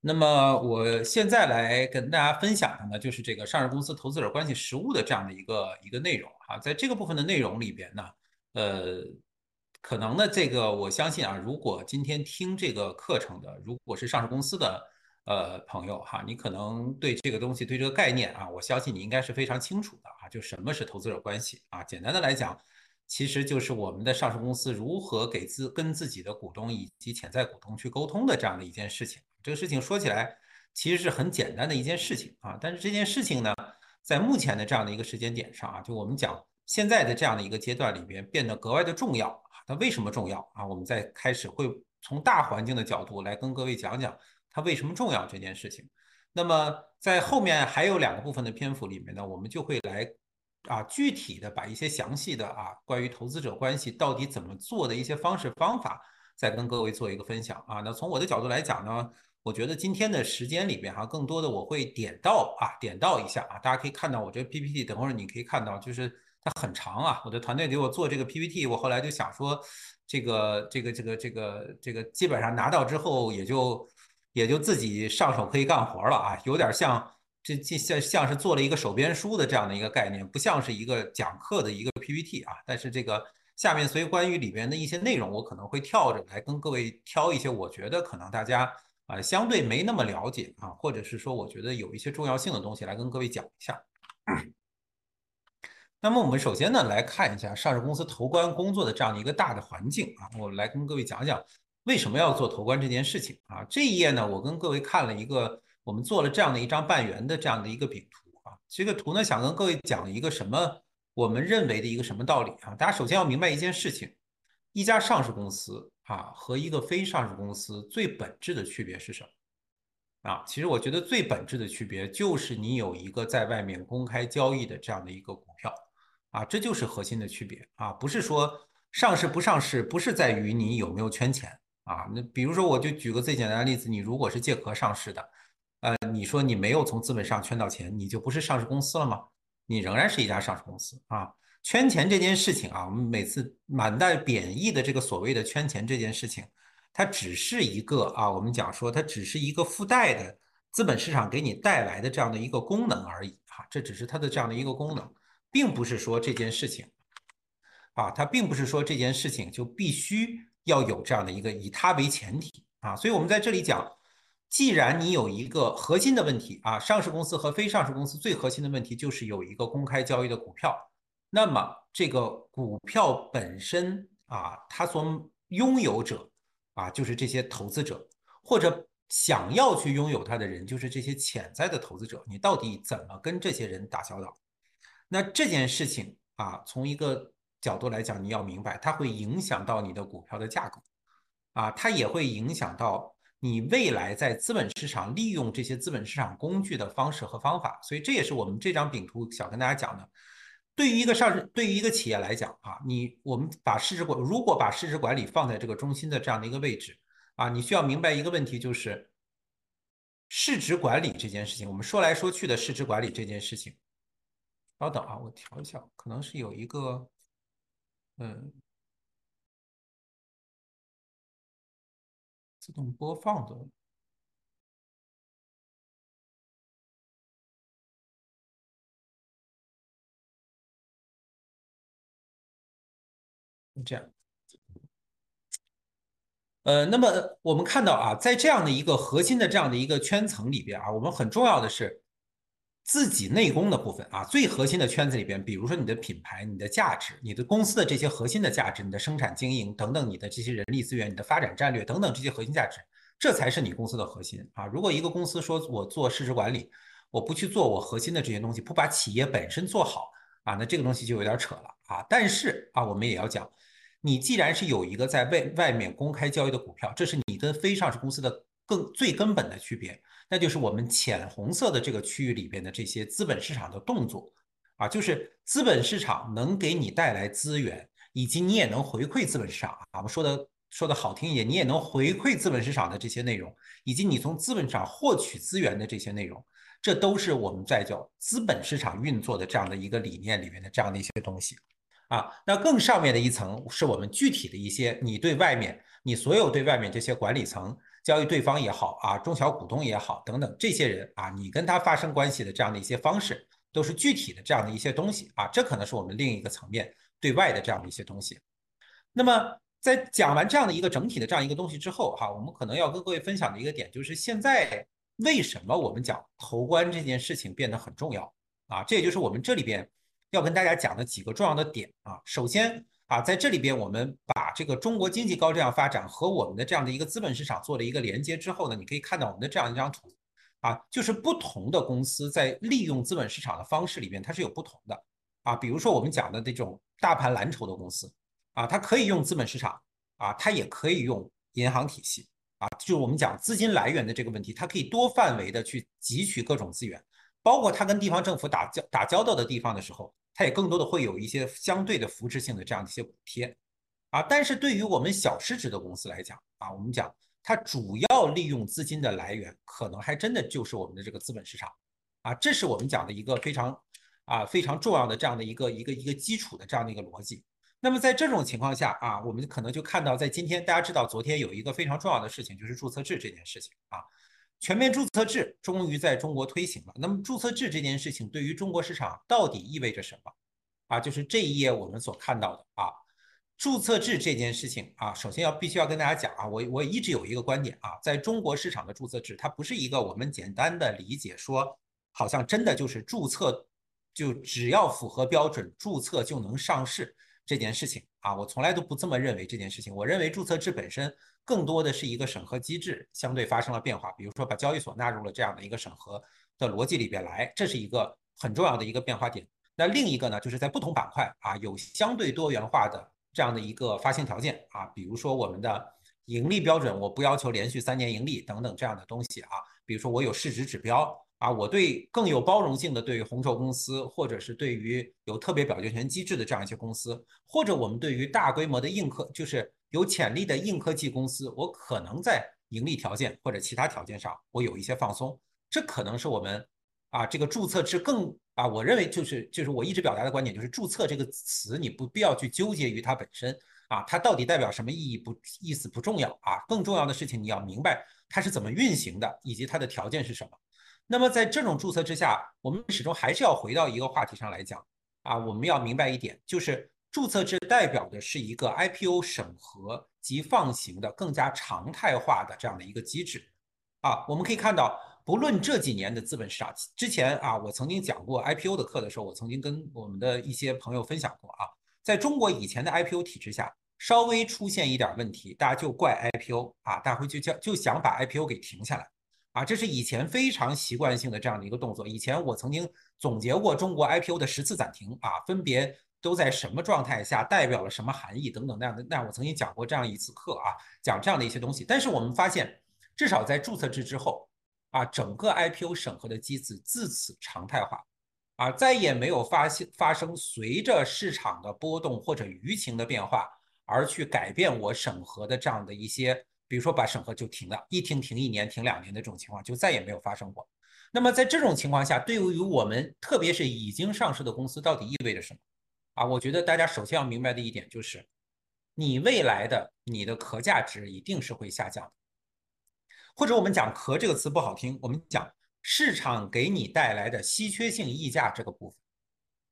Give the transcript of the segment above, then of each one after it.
那么我现在来跟大家分享的呢，就是这个上市公司投资者关系实务的这样的一个一个内容啊。在这个部分的内容里边呢，呃，可能呢，这个我相信啊，如果今天听这个课程的，如果是上市公司的呃朋友哈，你可能对这个东西对这个概念啊，我相信你应该是非常清楚的啊。就什么是投资者关系啊？简单的来讲。其实就是我们的上市公司如何给自跟自己的股东以及潜在股东去沟通的这样的一件事情。这个事情说起来其实是很简单的一件事情啊，但是这件事情呢，在目前的这样的一个时间点上啊，就我们讲现在的这样的一个阶段里边变得格外的重要啊。它为什么重要啊？我们在开始会从大环境的角度来跟各位讲讲它为什么重要这件事情。那么在后面还有两个部分的篇幅里面呢，我们就会来。啊，具体的把一些详细的啊，关于投资者关系到底怎么做的一些方式方法，再跟各位做一个分享啊。那从我的角度来讲呢，我觉得今天的时间里边哈，更多的我会点到啊，点到一下啊，大家可以看到我这个 PPT，等会儿你可以看到，就是它很长啊。我的团队给我做这个 PPT，我后来就想说，这个这个这个这个这个基本上拿到之后，也就也就自己上手可以干活了啊，有点像。这这像像是做了一个手编书的这样的一个概念，不像是一个讲课的一个 PPT 啊。但是这个下面所以关于里边的一些内容，我可能会跳着来跟各位挑一些我觉得可能大家啊相对没那么了解啊，或者是说我觉得有一些重要性的东西来跟各位讲一下。那么我们首先呢来看一下上市公司投关工作的这样的一个大的环境啊，我来跟各位讲讲为什么要做投关这件事情啊。这一页呢，我跟各位看了一个。我们做了这样的一张半圆的这样的一个饼图啊，这个图呢想跟各位讲一个什么？我们认为的一个什么道理啊？大家首先要明白一件事情：一家上市公司啊和一个非上市公司最本质的区别是什么？啊，其实我觉得最本质的区别就是你有一个在外面公开交易的这样的一个股票啊，这就是核心的区别啊，不是说上市不上市，不是在于你有没有圈钱啊。那比如说我就举个最简单的例子，你如果是借壳上市的。呃，你说你没有从资本上圈到钱，你就不是上市公司了吗？你仍然是一家上市公司啊。圈钱这件事情啊，我们每次满带贬义的这个所谓的圈钱这件事情，它只是一个啊，我们讲说它只是一个附带的资本市场给你带来的这样的一个功能而已啊，这只是它的这样的一个功能，并不是说这件事情啊，它并不是说这件事情就必须要有这样的一个以它为前提啊，所以我们在这里讲。既然你有一个核心的问题啊，上市公司和非上市公司最核心的问题就是有一个公开交易的股票，那么这个股票本身啊，它所拥有者啊，就是这些投资者，或者想要去拥有它的人，就是这些潜在的投资者。你到底怎么跟这些人打交道？那这件事情啊，从一个角度来讲，你要明白，它会影响到你的股票的价格啊，它也会影响到。你未来在资本市场利用这些资本市场工具的方式和方法，所以这也是我们这张饼图想跟大家讲的。对于一个上市，对于一个企业来讲啊，你我们把市值管，如果把市值管理放在这个中心的这样的一个位置啊，你需要明白一个问题，就是市值管理这件事情，我们说来说去的市值管理这件事情。稍等啊，我调一下，可能是有一个，嗯。自动播放的，这样。呃，那么我们看到啊，在这样的一个核心的这样的一个圈层里边啊，我们很重要的是自己内功的部分啊，最核心的圈子里边，比如说你的品牌、你的价值、你的公司的这些核心的价值、你的生产经营等等，你的这些人力资源、你的发展战略等等这些核心价值。这才是你公司的核心啊！如果一个公司说我做市值管理，我不去做我核心的这些东西，不把企业本身做好啊，那这个东西就有点扯了啊！但是啊，我们也要讲，你既然是有一个在外外面公开交易的股票，这是你跟非上市公司的更最根本的区别，那就是我们浅红色的这个区域里边的这些资本市场的动作啊，就是资本市场能给你带来资源，以及你也能回馈资本市场啊，我们说的。说的好听一点，你也能回馈资本市场的这些内容，以及你从资本市场获取资源的这些内容，这都是我们在叫资本市场运作的这样的一个理念里面的这样的一些东西啊。那更上面的一层是我们具体的一些，你对外面，你所有对外面这些管理层交易对方也好啊，中小股东也好等等这些人啊，你跟他发生关系的这样的一些方式，都是具体的这样的一些东西啊，这可能是我们另一个层面对外的这样的一些东西。那么在讲完这样的一个整体的这样一个东西之后哈，我们可能要跟各位分享的一个点就是现在为什么我们讲投关这件事情变得很重要啊？这也就是我们这里边要跟大家讲的几个重要的点啊。首先。啊，在这里边，我们把这个中国经济高质量发展和我们的这样的一个资本市场做了一个连接之后呢，你可以看到我们的这样一张图，啊，就是不同的公司在利用资本市场的方式里边，它是有不同的，啊，比如说我们讲的这种大盘蓝筹的公司，啊，它可以用资本市场，啊，它也可以用银行体系，啊，就是我们讲资金来源的这个问题，它可以多范围的去汲取各种资源，包括它跟地方政府打交打交道的地方的时候。它也更多的会有一些相对的扶持性的这样的一些补贴，啊，但是对于我们小市值的公司来讲，啊，我们讲它主要利用资金的来源，可能还真的就是我们的这个资本市场，啊，这是我们讲的一个非常啊非常重要的这样的一个一个一个基础的这样的一个逻辑。那么在这种情况下啊，我们可能就看到在今天大家知道，昨天有一个非常重要的事情，就是注册制这件事情啊。全面注册制终于在中国推行了。那么注册制这件事情对于中国市场到底意味着什么？啊，就是这一页我们所看到的啊，注册制这件事情啊，首先要必须要跟大家讲啊，我我一直有一个观点啊，在中国市场的注册制，它不是一个我们简单的理解说，好像真的就是注册就只要符合标准注册就能上市这件事情啊，我从来都不这么认为这件事情。我认为注册制本身。更多的是一个审核机制相对发生了变化，比如说把交易所纳入了这样的一个审核的逻辑里边来，这是一个很重要的一个变化点。那另一个呢，就是在不同板块啊有相对多元化的这样的一个发行条件啊，比如说我们的盈利标准，我不要求连续三年盈利等等这样的东西啊，比如说我有市值指标啊，我对更有包容性的对于红筹公司，或者是对于有特别表决权机制的这样一些公司，或者我们对于大规模的硬科就是。有潜力的硬科技公司，我可能在盈利条件或者其他条件上，我有一些放松。这可能是我们啊，这个注册制更啊，我认为就是就是我一直表达的观点，就是注册这个词，你不必要去纠结于它本身啊，它到底代表什么意义不意思不重要啊，更重要的事情你要明白它是怎么运行的，以及它的条件是什么。那么在这种注册之下，我们始终还是要回到一个话题上来讲啊，我们要明白一点，就是。注册制代表的是一个 IPO 审核及放行的更加常态化的这样的一个机制啊，我们可以看到，不论这几年的资本市场，之前啊，我曾经讲过 IPO 的课的时候，我曾经跟我们的一些朋友分享过啊，在中国以前的 IPO 体制下，稍微出现一点问题，大家就怪 IPO 啊，大家会就叫就想把 IPO 给停下来啊，这是以前非常习惯性的这样的一个动作。以前我曾经总结过中国 IPO 的十次暂停啊，分别。都在什么状态下，代表了什么含义等等那样的。那我曾经讲过这样一次课啊，讲这样的一些东西。但是我们发现，至少在注册制之后啊，整个 IPO 审核的机制自此常态化，啊，再也没有发现发生随着市场的波动或者舆情的变化而去改变我审核的这样的一些，比如说把审核就停了，一停停一年、停两年的这种情况就再也没有发生过。那么在这种情况下，对于我们特别是已经上市的公司，到底意味着什么？啊，我觉得大家首先要明白的一点就是，你未来的你的壳价值一定是会下降的，或者我们讲“壳”这个词不好听，我们讲市场给你带来的稀缺性溢价这个部分，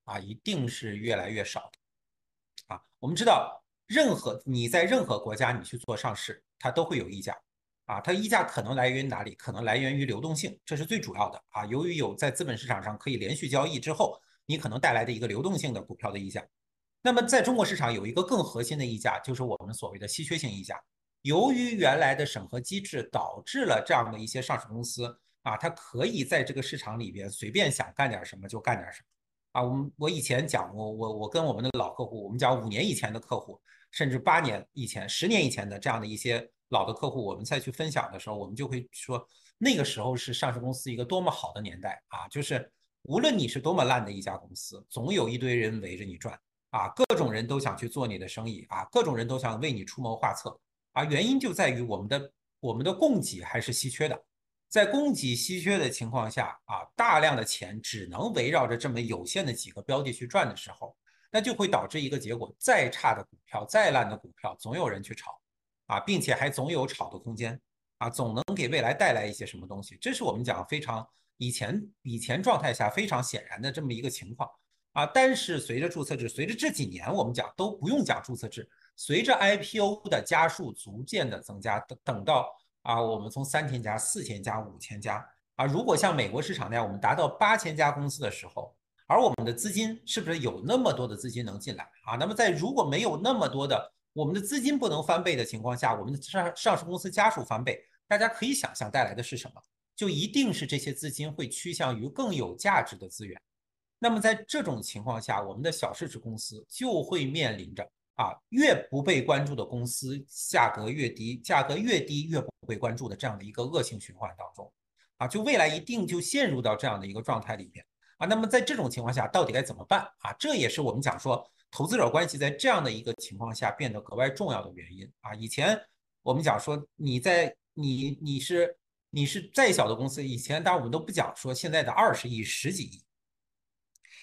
啊，一定是越来越少的。啊，我们知道，任何你在任何国家你去做上市，它都会有溢价，啊，它溢价可能来源于哪里？可能来源于流动性，这是最主要的。啊，由于有在资本市场上可以连续交易之后。你可能带来的一个流动性的股票的溢价，那么在中国市场有一个更核心的溢价，就是我们所谓的稀缺性溢价。由于原来的审核机制导致了这样的一些上市公司啊，它可以在这个市场里边随便想干点什么就干点什么啊。我们我以前讲过，我我跟我们的老客户，我们讲五年以前的客户，甚至八年以前、十年以前的这样的一些老的客户，我们再去分享的时候，我们就会说，那个时候是上市公司一个多么好的年代啊，就是。无论你是多么烂的一家公司，总有一堆人围着你转啊！各种人都想去做你的生意啊！各种人都想为你出谋划策啊！原因就在于我们的我们的供给还是稀缺的，在供给稀缺的情况下啊，大量的钱只能围绕着这么有限的几个标的去转的时候，那就会导致一个结果：再差的股票、再烂的股票，总有人去炒啊，并且还总有炒的空间啊，总能给未来带来一些什么东西。这是我们讲非常以前以前状态下非常显然的这么一个情况啊。但是随着注册制，随着这几年我们讲都不用讲注册制，随着 IPO 的家数逐渐的增加，等等到啊，我们从三千家、四千家、五千家啊，如果像美国市场那样，我们达到八千家公司的时候。而我们的资金是不是有那么多的资金能进来啊？那么在如果没有那么多的我们的资金不能翻倍的情况下，我们的上上市公司家数翻倍，大家可以想象带来的是什么？就一定是这些资金会趋向于更有价值的资源。那么在这种情况下，我们的小市值公司就会面临着啊，越不被关注的公司价格越低，价格越低越不被关注的这样的一个恶性循环当中，啊，就未来一定就陷入到这样的一个状态里面。啊，那么在这种情况下，到底该怎么办啊？这也是我们讲说投资者关系在这样的一个情况下变得格外重要的原因啊。以前我们讲说你在你你是你是再小的公司，以前当然我们都不讲说现在的二十亿、十几亿，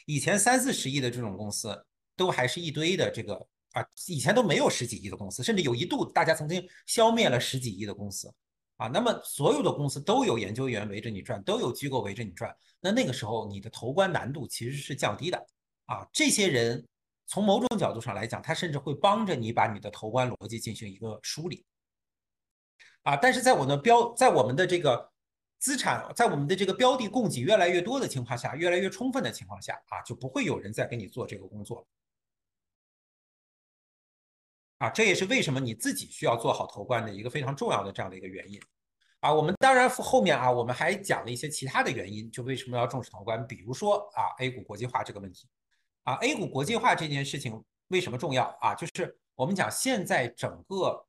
以前三四十亿的这种公司都还是一堆的这个啊，以前都没有十几亿的公司，甚至有一度大家曾经消灭了十几亿的公司。啊，那么所有的公司都有研究员围着你转，都有机构围着你转，那那个时候你的投关难度其实是降低的啊。这些人从某种角度上来讲，他甚至会帮着你把你的投关逻辑进行一个梳理啊。但是在我的标，在我们的这个资产，在我们的这个标的供给越来越多的情况下，越来越充分的情况下啊，就不会有人再给你做这个工作啊，这也是为什么你自己需要做好投关的一个非常重要的这样的一个原因啊。我们当然后面啊，我们还讲了一些其他的原因，就为什么要重视投关，比如说啊，A 股国际化这个问题啊，A 股国际化这件事情为什么重要啊？就是我们讲现在整个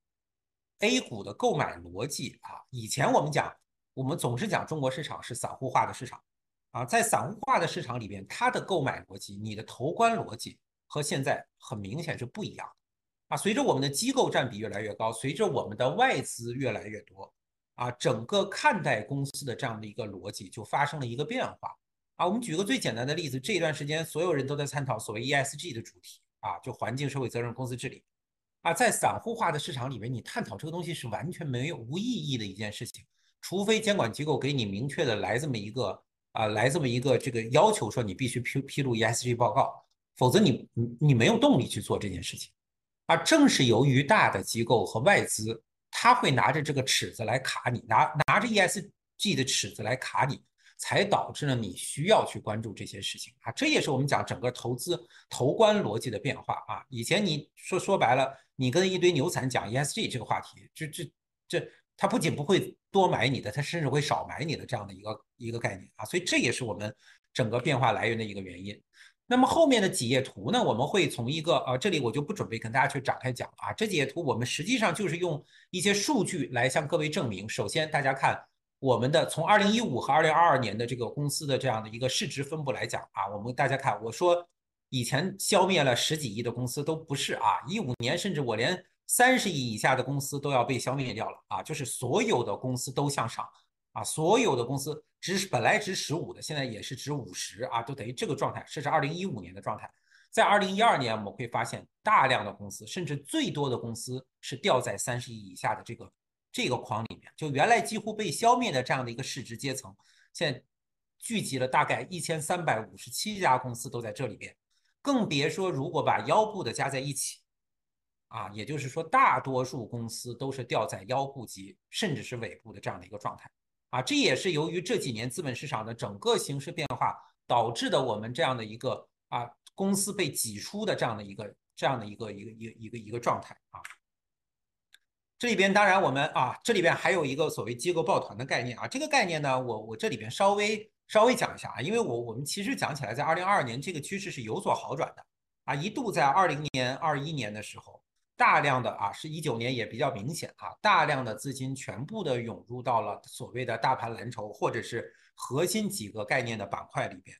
A 股的购买逻辑啊，以前我们讲我们总是讲中国市场是散户化的市场啊，在散户化的市场里边，它的购买逻辑、你的投关逻辑和现在很明显是不一样的。啊，随着我们的机构占比越来越高，随着我们的外资越来越多，啊，整个看待公司的这样的一个逻辑就发生了一个变化。啊，我们举个最简单的例子，这一段时间所有人都在探讨所谓 ESG 的主题，啊，就环境、社会责任、公司治理。啊，在散户化的市场里面，你探讨这个东西是完全没有无意义的一件事情，除非监管机构给你明确的来这么一个啊，来这么一个这个要求，说你必须披披露 ESG 报告，否则你你你没有动力去做这件事情。而正是由于大的机构和外资，他会拿着这个尺子来卡你，拿拿着 ESG 的尺子来卡你，才导致了你需要去关注这些事情啊。这也是我们讲整个投资投关逻辑的变化啊。以前你说说白了，你跟一堆牛散讲 ESG 这个话题，这这这，他不仅不会多买你的，他甚至会少买你的这样的一个一个概念啊。所以这也是我们整个变化来源的一个原因。那么后面的几页图呢？我们会从一个呃，这里我就不准备跟大家去展开讲了啊。这几页图我们实际上就是用一些数据来向各位证明。首先，大家看我们的从二零一五和二零二二年的这个公司的这样的一个市值分布来讲啊，我们大家看，我说以前消灭了十几亿的公司都不是啊，一五年甚至我连三十亿以下的公司都要被消灭掉了啊，就是所有的公司都向上。啊，所有的公司值本来值十五的，现在也是值五十啊，都等于这个状态。这是二零一五年的状态，在二零一二年，我们会发现大量的公司，甚至最多的公司是掉在三十亿以下的这个这个框里面。就原来几乎被消灭的这样的一个市值阶层，现在聚集了大概一千三百五十七家公司都在这里边，更别说如果把腰部的加在一起，啊，也就是说大多数公司都是掉在腰部级甚至是尾部的这样的一个状态。啊，这也是由于这几年资本市场的整个形势变化导致的，我们这样的一个啊公司被挤出的这样的一个这样的一个一个一个一个一个状态啊。这里边当然我们啊，这里边还有一个所谓机构抱团的概念啊，这个概念呢，我我这里边稍微稍微讲一下啊，因为我我们其实讲起来，在二零二二年这个趋势是有所好转的啊，一度在二零年二一年的时候。大量的啊，是一九年也比较明显啊，大量的资金全部的涌入到了所谓的大盘蓝筹或者是核心几个概念的板块里边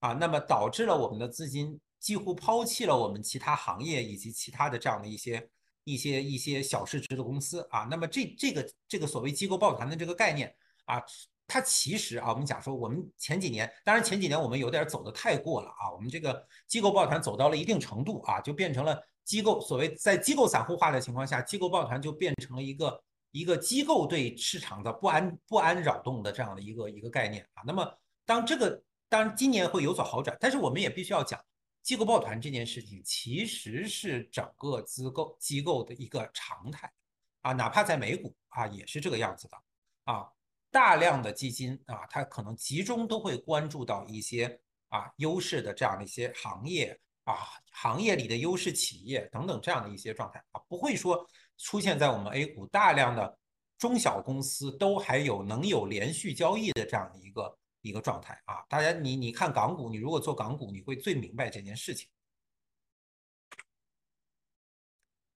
啊，那么导致了我们的资金几乎抛弃了我们其他行业以及其他的这样的一些一些一些小市值的公司啊，那么这这个这个所谓机构抱团的这个概念啊，它其实啊，我们讲说我们前几年，当然前几年我们有点走的太过了啊，我们这个机构抱团走到了一定程度啊，就变成了。机构所谓在机构散户化的情况下，机构抱团就变成了一个一个机构对市场的不安不安扰动的这样的一个一个概念啊。那么当这个当然今年会有所好转，但是我们也必须要讲，机构抱团这件事情其实是整个机构机构的一个常态啊，哪怕在美股啊也是这个样子的啊。大量的基金啊，它可能集中都会关注到一些啊优势的这样的一些行业啊，行业里的优势企业等等这样的一些状态啊，不会说出现在我们 A 股大量的中小公司都还有能有连续交易的这样的一个一个状态啊。大家你你看港股，你如果做港股，你会最明白这件事情。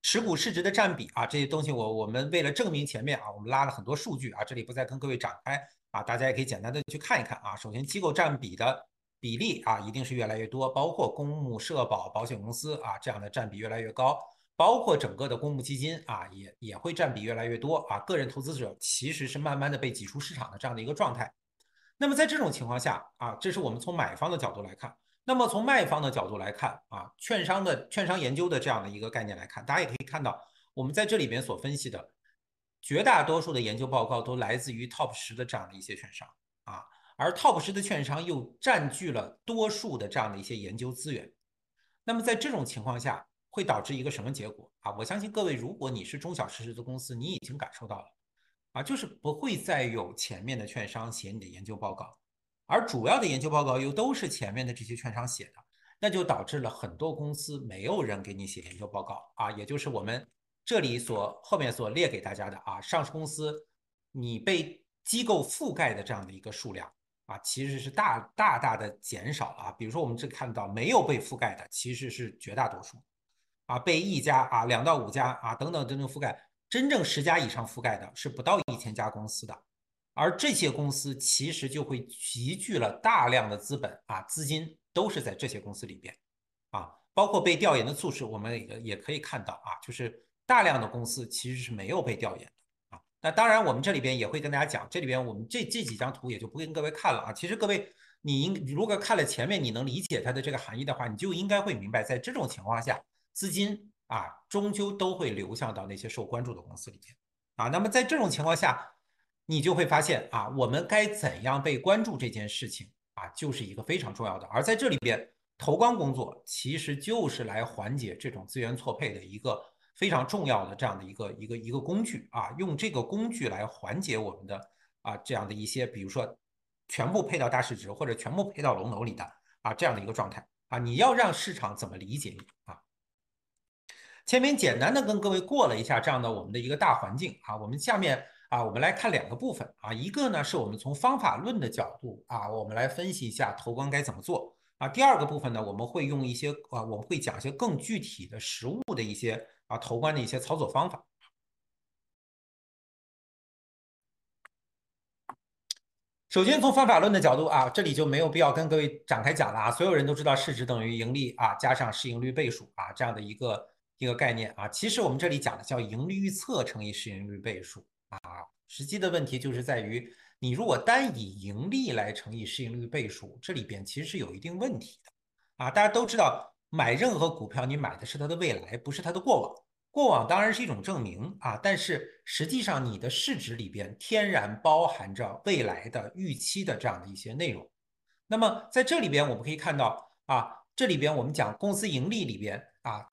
持股市值的占比啊，这些东西我我们为了证明前面啊，我们拉了很多数据啊，这里不再跟各位展开啊，大家也可以简单的去看一看啊。首先，机构占比的比例啊，一定是越来越多，包括公募、社保、保险公司啊这样的占比越来越高，包括整个的公募基金啊，也也会占比越来越多啊。个人投资者其实是慢慢的被挤出市场的这样的一个状态。那么在这种情况下啊，这是我们从买方的角度来看。那么从卖方的角度来看啊，券商的券商研究的这样的一个概念来看，大家也可以看到，我们在这里边所分析的绝大多数的研究报告都来自于 top 十的这样的一些券商啊，而 top 十的券商又占据了多数的这样的一些研究资源。那么在这种情况下，会导致一个什么结果啊？我相信各位，如果你是中小市值的公司，你已经感受到了啊，就是不会再有前面的券商写你的研究报告。而主要的研究报告又都是前面的这些券商写的，那就导致了很多公司没有人给你写研究报告啊，也就是我们这里所后面所列给大家的啊，上市公司你被机构覆盖的这样的一个数量啊，其实是大大大的减少了啊。比如说我们这看到没有被覆盖的其实是绝大多数啊，被一家啊、两到五家啊等等等等覆盖，真正十家以上覆盖的是不到一千家公司的。而这些公司其实就会集聚了大量的资本啊，资金都是在这些公司里边，啊，包括被调研的促使，我们也也可以看到啊，就是大量的公司其实是没有被调研。那当然，我们这里边也会跟大家讲，这里边我们这这几张图也就不跟各位看了啊。其实各位，你应如果看了前面，你能理解它的这个含义的话，你就应该会明白，在这种情况下，资金啊终究都会流向到那些受关注的公司里面啊。那么在这种情况下，你就会发现啊，我们该怎样被关注这件事情啊，就是一个非常重要的。而在这里边，投光工作其实就是来缓解这种资源错配的一个非常重要的这样的一个一个一个工具啊，用这个工具来缓解我们的啊这样的一些，比如说全部配到大市值或者全部配到龙头里的啊这样的一个状态啊，你要让市场怎么理解你啊？前面简单的跟各位过了一下这样的我们的一个大环境啊，我们下面。啊，我们来看两个部分啊，一个呢是我们从方法论的角度啊，我们来分析一下投光该怎么做啊。第二个部分呢，我们会用一些啊，我们会讲一些更具体的实物的一些啊投关的一些操作方法。首先从方法论的角度啊，这里就没有必要跟各位展开讲了啊，所有人都知道市值等于盈利啊加上市盈率倍数啊这样的一个一个概念啊。其实我们这里讲的叫盈利预测乘以市盈率倍数。啊，实际的问题就是在于，你如果单以盈利来乘以市盈率倍数，这里边其实是有一定问题的。啊，大家都知道，买任何股票，你买的是它的未来，不是它的过往。过往当然是一种证明啊，但是实际上你的市值里边天然包含着未来的预期的这样的一些内容。那么在这里边，我们可以看到啊，这里边我们讲公司盈利里边啊，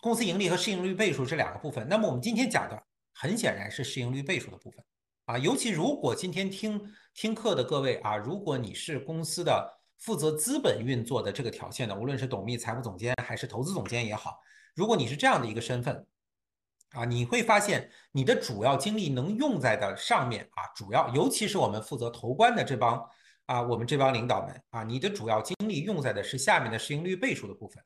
公司盈利和市盈率倍数这两个部分。那么我们今天讲的。很显然是市盈率倍数的部分啊，尤其如果今天听听课的各位啊，如果你是公司的负责资本运作的这个条线的，无论是董秘、财务总监还是投资总监也好，如果你是这样的一个身份啊，你会发现你的主要精力能用在的上面啊，主要尤其是我们负责投关的这帮啊，我们这帮领导们啊，你的主要精力用在的是下面的市盈率倍数的部分。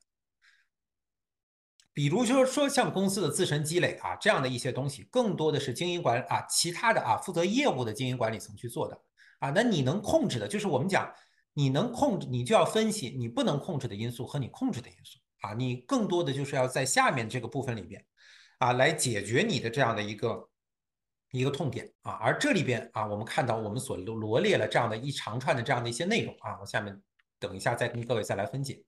比如就是说，像公司的自身积累啊，这样的一些东西，更多的是经营管啊，其他的啊，负责业务的经营管理层去做的啊。那你能控制的，就是我们讲，你能控制，你就要分析你不能控制的因素和你控制的因素啊。你更多的就是要在下面这个部分里边啊，来解决你的这样的一个一个痛点啊。而这里边啊，我们看到我们所罗罗列了这样的一长串的这样的一些内容啊，我下面等一下再跟各位再来分解。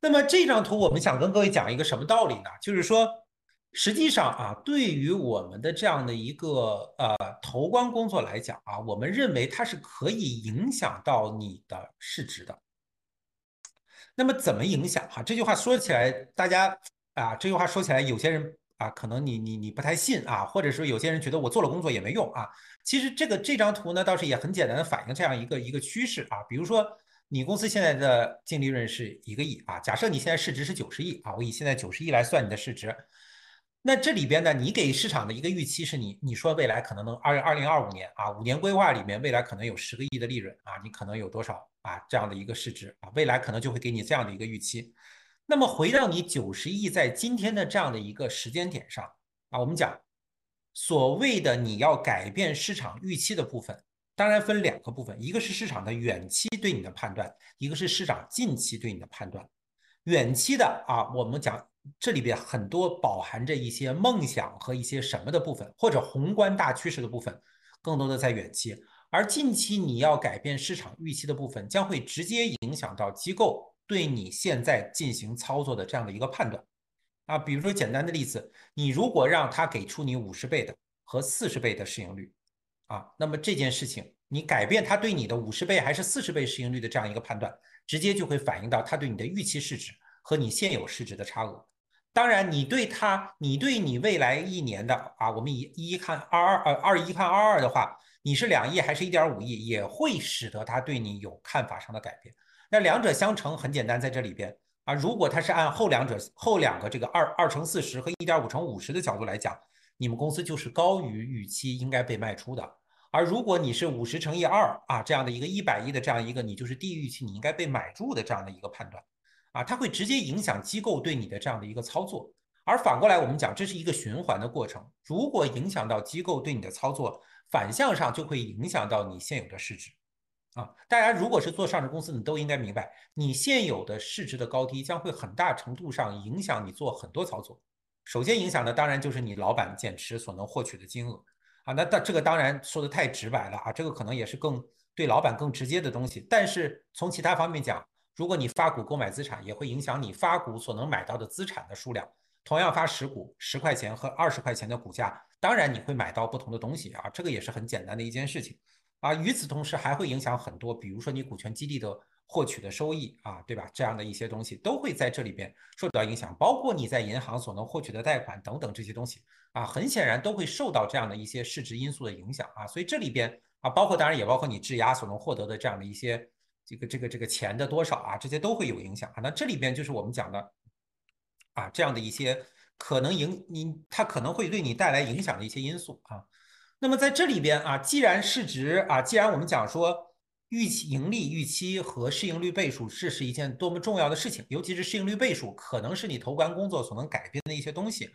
那么这张图我们想跟各位讲一个什么道理呢？就是说，实际上啊，对于我们的这样的一个呃投关工作来讲啊，我们认为它是可以影响到你的市值的。那么怎么影响哈？这句话说起来，大家啊，这句话说起来，有些人啊，可能你你你不太信啊，或者说有些人觉得我做了工作也没用啊。其实这个这张图呢，倒是也很简单的反映这样一个一个趋势啊。比如说，你公司现在的净利润是一个亿啊，假设你现在市值是九十亿啊，我以现在九十亿来算你的市值。那这里边呢，你给市场的一个预期是你你说未来可能能二二零二五年啊，五年规划里面未来可能有十个亿的利润啊，你可能有多少啊这样的一个市值啊，未来可能就会给你这样的一个预期。那么回到你九十亿在今天的这样的一个时间点上啊，我们讲所谓的你要改变市场预期的部分，当然分两个部分，一个是市场的远期对你的判断，一个是市场近期对你的判断。远期的啊，我们讲。这里边很多饱含着一些梦想和一些什么的部分，或者宏观大趋势的部分，更多的在远期。而近期你要改变市场预期的部分，将会直接影响到机构对你现在进行操作的这样的一个判断。啊，比如说简单的例子，你如果让他给出你五十倍的和四十倍的市盈率，啊，那么这件事情你改变他对你的五十倍还是四十倍市盈率的这样一个判断，直接就会反映到他对你的预期市值和你现有市值的差额。当然，你对它，你对你未来一年的啊，我们一一看二二呃二一看二二的话，你是两亿还是一点五亿，也会使得它对你有看法上的改变。那两者相乘很简单，在这里边啊，如果它是按后两者后两个这个二二乘四十和一点五乘五十的角度来讲，你们公司就是高于预期应该被卖出的。而如果你是五十乘以二啊这样的一个一百亿的这样一个，你就是低于预期你应该被买入的这样的一个判断。啊，它会直接影响机构对你的这样的一个操作，而反过来我们讲，这是一个循环的过程。如果影响到机构对你的操作，反向上就会影响到你现有的市值。啊，大家如果是做上市公司，你都应该明白，你现有的市值的高低将会很大程度上影响你做很多操作。首先影响的当然就是你老板减持所能获取的金额。啊，那但这个当然说的太直白了啊，这个可能也是更对老板更直接的东西。但是从其他方面讲，如果你发股购买资产，也会影响你发股所能买到的资产的数量。同样发十股，十块钱和二十块钱的股价，当然你会买到不同的东西啊，这个也是很简单的一件事情啊。与此同时，还会影响很多，比如说你股权激励的获取的收益啊，对吧？这样的一些东西都会在这里边受到影响，包括你在银行所能获取的贷款等等这些东西啊，很显然都会受到这样的一些市值因素的影响啊。所以这里边啊，包括当然也包括你质押所能获得的这样的一些。这个这个这个钱的多少啊，这些都会有影响啊。那这里边就是我们讲的啊，这样的一些可能影你它可能会对你带来影响的一些因素啊。那么在这里边啊，既然市值啊，既然我们讲说预期盈利预期和市盈率倍数，这是一件多么重要的事情，尤其是市盈率倍数，可能是你投关工作所能改变的一些东西。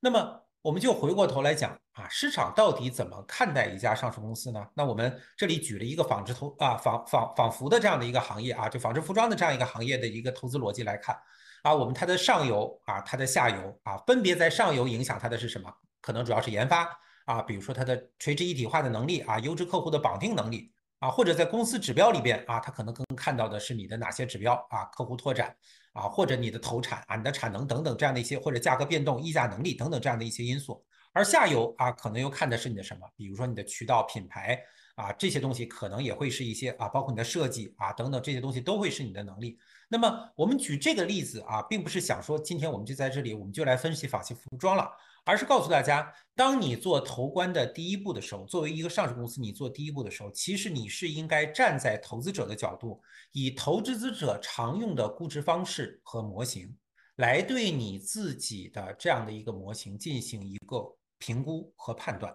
那么我们就回过头来讲啊，市场到底怎么看待一家上市公司呢？那我们这里举了一个纺织投啊纺纺纺服的这样的一个行业啊，就纺织服装的这样一个行业的一个投资逻辑来看啊，我们它的上游啊，它的下游啊，分别在上游影响它的是什么？可能主要是研发啊，比如说它的垂直一体化的能力啊，优质客户的绑定能力啊，或者在公司指标里边啊，它可能更看到的是你的哪些指标啊，客户拓展。啊，或者你的投产啊，你的产能等等这样的一些，或者价格变动、溢价能力等等这样的一些因素，而下游啊，可能又看的是你的什么？比如说你的渠道、品牌啊，这些东西可能也会是一些啊，包括你的设计啊等等这些东西都会是你的能力。那么我们举这个例子啊，并不是想说今天我们就在这里，我们就来分析法系服装了。而是告诉大家，当你做投关的第一步的时候，作为一个上市公司，你做第一步的时候，其实你是应该站在投资者的角度，以投资者常用的估值方式和模型，来对你自己的这样的一个模型进行一个评估和判断，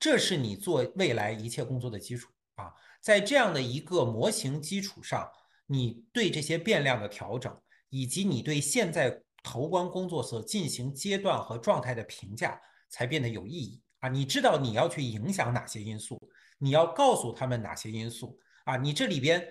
这是你做未来一切工作的基础啊。在这样的一个模型基础上，你对这些变量的调整，以及你对现在。投光工作所进行阶段和状态的评价才变得有意义啊！你知道你要去影响哪些因素，你要告诉他们哪些因素啊？你这里边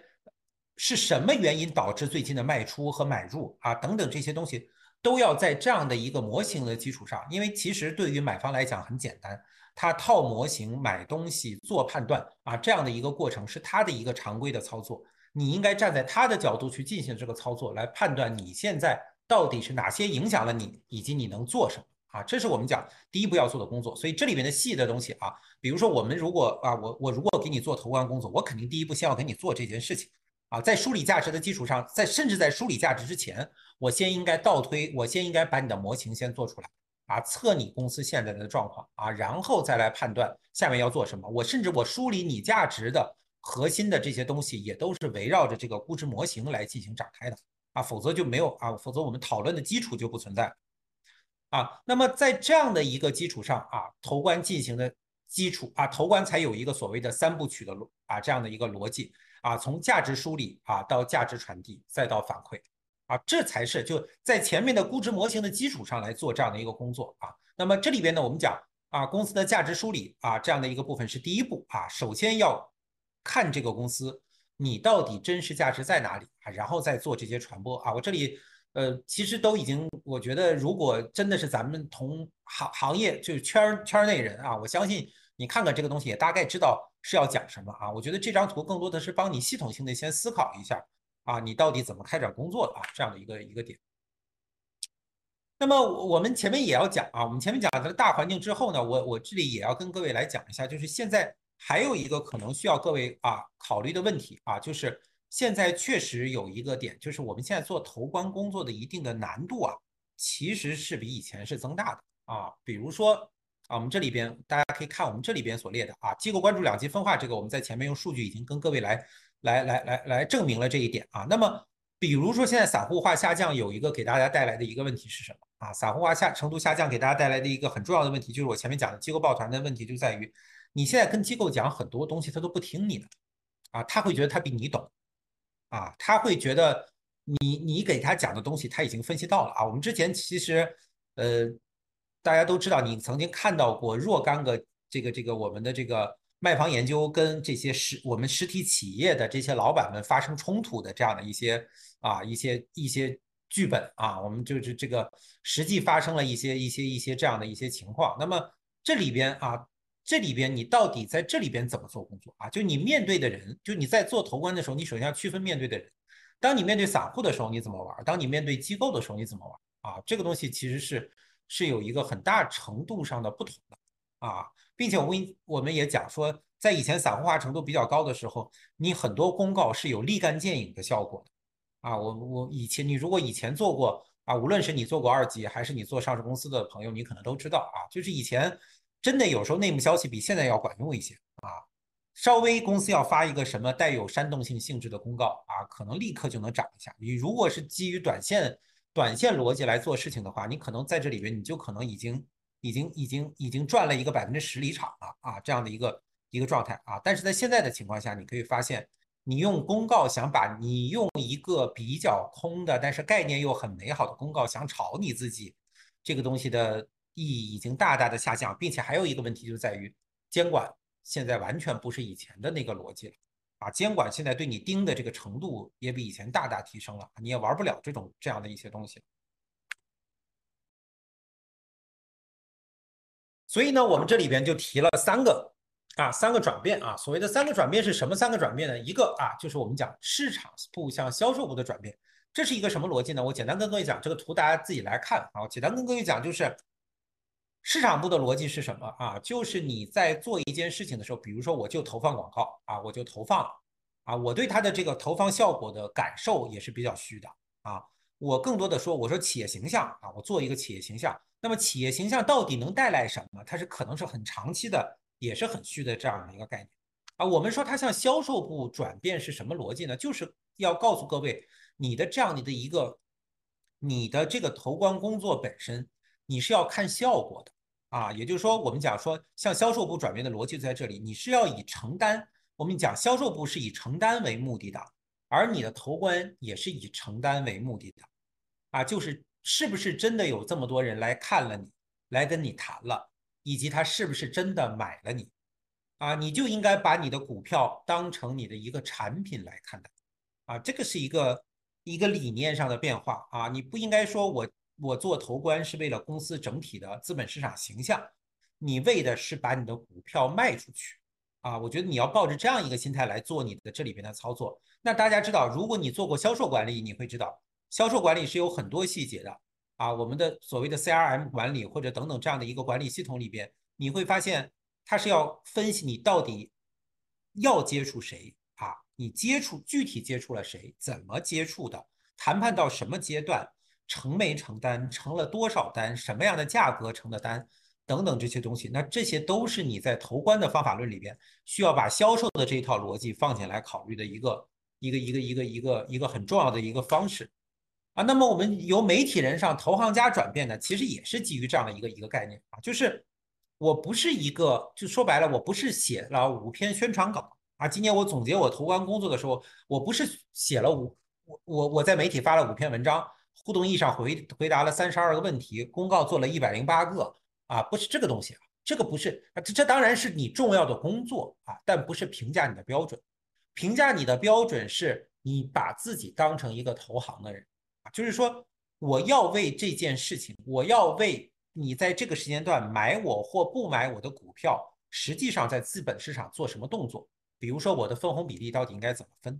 是什么原因导致最近的卖出和买入啊？等等这些东西都要在这样的一个模型的基础上，因为其实对于买方来讲很简单，他套模型买东西做判断啊，这样的一个过程是他的一个常规的操作，你应该站在他的角度去进行这个操作，来判断你现在。到底是哪些影响了你，以及你能做什么啊，这是我们讲第一步要做的工作。所以这里面的细的东西啊，比如说我们如果啊，我我如果给你做投关工作，我肯定第一步先要给你做这件事情啊，在梳理价值的基础上，在甚至在梳理价值之前，我先应该倒推，我先应该把你的模型先做出来啊，测你公司现在的状况啊，然后再来判断下面要做什么。我甚至我梳理你价值的核心的这些东西，也都是围绕着这个估值模型来进行展开的。啊，否则就没有啊，否则我们讨论的基础就不存在啊。那么在这样的一个基础上啊，投关进行的基础啊，投关才有一个所谓的三部曲的逻啊这样的一个逻辑啊，从价值梳理啊到价值传递再到反馈啊，这才是就在前面的估值模型的基础上来做这样的一个工作啊。那么这里边呢，我们讲啊，公司的价值梳理啊这样的一个部分是第一步啊，首先要看这个公司。你到底真实价值在哪里啊？然后再做这些传播啊！我这里呃，其实都已经，我觉得如果真的是咱们同行行业就是圈圈内人啊，我相信你看看这个东西也大概知道是要讲什么啊。我觉得这张图更多的是帮你系统性的先思考一下啊，你到底怎么开展工作的啊？这样的一个一个点。那么我们前面也要讲啊，我们前面讲的大环境之后呢，我我这里也要跟各位来讲一下，就是现在。还有一个可能需要各位啊考虑的问题啊，就是现在确实有一个点，就是我们现在做投关工作的一定的难度啊，其实是比以前是增大的啊。比如说啊，我们这里边大家可以看我们这里边所列的啊，机构关注两极分化这个，我们在前面用数据已经跟各位来来来来来证明了这一点啊。那么比如说现在散户化下降有一个给大家带来的一个问题是什么啊？散户化下程度下降给大家带来的一个很重要的问题，就是我前面讲的机构抱团的问题就在于。你现在跟机构讲很多东西，他都不听你的，啊，他会觉得他比你懂，啊，他会觉得你你给他讲的东西他已经分析到了啊。我们之前其实，呃，大家都知道，你曾经看到过若干个这个这个我们的这个卖方研究跟这些实我们实体企业的这些老板们发生冲突的这样的一些啊一些一些剧本啊，我们就是这个实际发生了一些一些一些这样的一些情况。那么这里边啊。这里边你到底在这里边怎么做工作啊？就你面对的人，就你在做投关的时候，你首先要区分面对的人。当你面对散户的时候，你怎么玩？当你面对机构的时候，你怎么玩？啊，这个东西其实是是有一个很大程度上的不同的啊，并且我们我们也讲说，在以前散户化程度比较高的时候，你很多公告是有立竿见影的效果的啊。我我以前你如果以前做过啊，无论是你做过二级还是你做上市公司的朋友，你可能都知道啊，就是以前。真的有时候内幕消息比现在要管用一些啊，稍微公司要发一个什么带有煽动性性质的公告啊，可能立刻就能涨一下。你如果是基于短线短线逻辑来做事情的话，你可能在这里边你就可能已经已经已经已经赚了一个百分之十离场了啊，这样的一个一个状态啊。但是在现在的情况下，你可以发现，你用公告想把你用一个比较空的，但是概念又很美好的公告想炒你自己这个东西的。意义已经大大的下降，并且还有一个问题就在于监管现在完全不是以前的那个逻辑了啊！监管现在对你盯的这个程度也比以前大大提升了，你也玩不了这种这样的一些东西。所以呢，我们这里边就提了三个啊，三个转变啊。所谓的三个转变是什么？三个转变呢？一个啊，就是我们讲市场部向销售部的转变，这是一个什么逻辑呢？我简单跟各位讲，这个图大家自己来看啊。简单跟各位讲就是。市场部的逻辑是什么啊？就是你在做一件事情的时候，比如说我就投放广告啊，我就投放了啊，我对它的这个投放效果的感受也是比较虚的啊。我更多的说，我说企业形象啊，我做一个企业形象，那么企业形象到底能带来什么？它是可能是很长期的，也是很虚的这样的一个概念啊。我们说它向销售部转变是什么逻辑呢？就是要告诉各位，你的这样你的一个你的这个投关工作本身，你是要看效果的。啊，也就是说，我们讲说向销售部转变的逻辑在这里，你是要以承担，我们讲销售部是以承担为目的的，而你的投关也是以承担为目的的，啊，就是是不是真的有这么多人来看了你，来跟你谈了，以及他是不是真的买了你，啊，你就应该把你的股票当成你的一个产品来看待，啊，这个是一个一个理念上的变化。啊，你不应该说我。我做投关是为了公司整体的资本市场形象，你为的是把你的股票卖出去啊！我觉得你要抱着这样一个心态来做你的这里边的操作。那大家知道，如果你做过销售管理，你会知道销售管理是有很多细节的啊，我们的所谓的 CRM 管理或者等等这样的一个管理系统里边，你会发现它是要分析你到底要接触谁啊，你接触具体接触了谁，怎么接触的，谈判到什么阶段，成没成单，成了多少单，什么样的价格成的单。等等这些东西，那这些都是你在投关的方法论里边需要把销售的这一套逻辑放进来考虑的一个一个一个一个一个一个很重要的一个方式啊。那么我们由媒体人上投行家转变呢，其实也是基于这样的一个一个概念啊，就是我不是一个，就说白了，我不是写了五篇宣传稿啊。今年我总结我投关工作的时候，我不是写了五我我我在媒体发了五篇文章，互动意义上回回答了三十二个问题，公告做了一百零八个。啊，不是这个东西啊，这个不是啊，这这当然是你重要的工作啊，但不是评价你的标准。评价你的标准是你把自己当成一个投行的人啊，就是说我要为这件事情，我要为你在这个时间段买我或不买我的股票，实际上在资本市场做什么动作？比如说我的分红比例到底应该怎么分？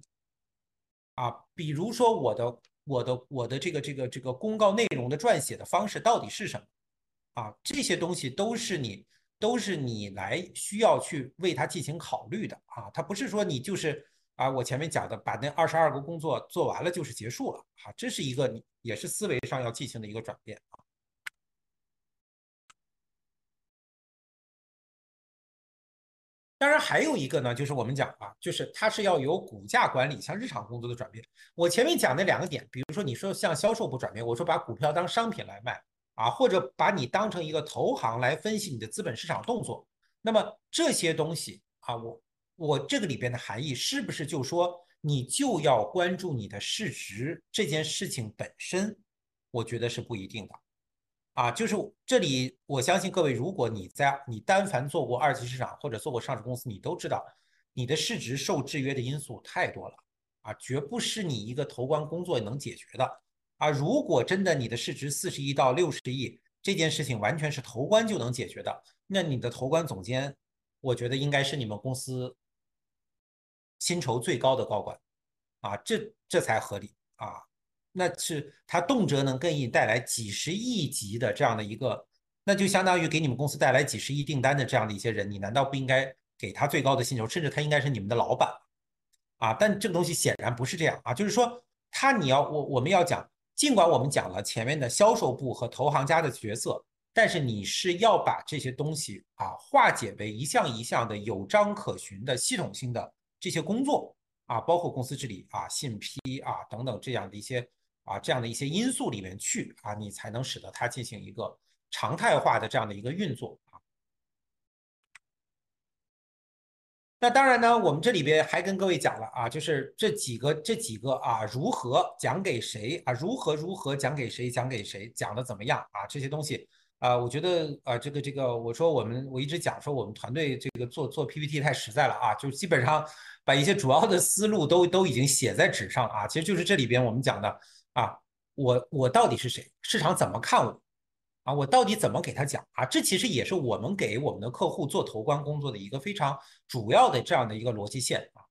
啊，比如说我的我的我的这个这个这个公告内容的撰写的方式到底是什么？啊，这些东西都是你，都是你来需要去为它进行考虑的啊。它不是说你就是啊，我前面讲的把那二十二个工作做完了就是结束了啊。这是一个你也是思维上要进行的一个转变。当然还有一个呢，就是我们讲啊，就是它是要有股价管理向日常工作的转变。我前面讲那两个点，比如说你说向销售部转变，我说把股票当商品来卖。啊，或者把你当成一个投行来分析你的资本市场动作，那么这些东西啊，我我这个里边的含义是不是就说你就要关注你的市值这件事情本身？我觉得是不一定的。啊，就是这里我相信各位，如果你在你单凡做过二级市场或者做过上市公司，你都知道你的市值受制约的因素太多了啊，绝不是你一个投关工作能解决的。啊，如果真的你的市值四十亿到六十亿，这件事情完全是投关就能解决的，那你的投关总监，我觉得应该是你们公司薪酬最高的高管，啊，这这才合理啊，那是他动辄能给你带来几十亿级的这样的一个，那就相当于给你们公司带来几十亿订单的这样的一些人，你难道不应该给他最高的薪酬，甚至他应该是你们的老板啊？但这个东西显然不是这样啊，就是说他你要我我们要讲。尽管我们讲了前面的销售部和投行家的角色，但是你是要把这些东西啊化解为一项一项的有章可循的系统性的这些工作啊，包括公司治理啊、信批啊等等这样的一些啊这样的一些因素里面去啊，你才能使得它进行一个常态化的这样的一个运作啊。那当然呢，我们这里边还跟各位讲了啊，就是这几个这几个啊，如何讲给谁啊，如何如何讲给谁，讲给谁，讲的怎么样啊？这些东西啊，我觉得啊，这个这个，我说我们我一直讲说我们团队这个做做 PPT 太实在了啊，就基本上把一些主要的思路都都已经写在纸上啊，其实就是这里边我们讲的啊，我我到底是谁，市场怎么看我？啊，我到底怎么给他讲啊？这其实也是我们给我们的客户做投关工作的一个非常主要的这样的一个逻辑线啊。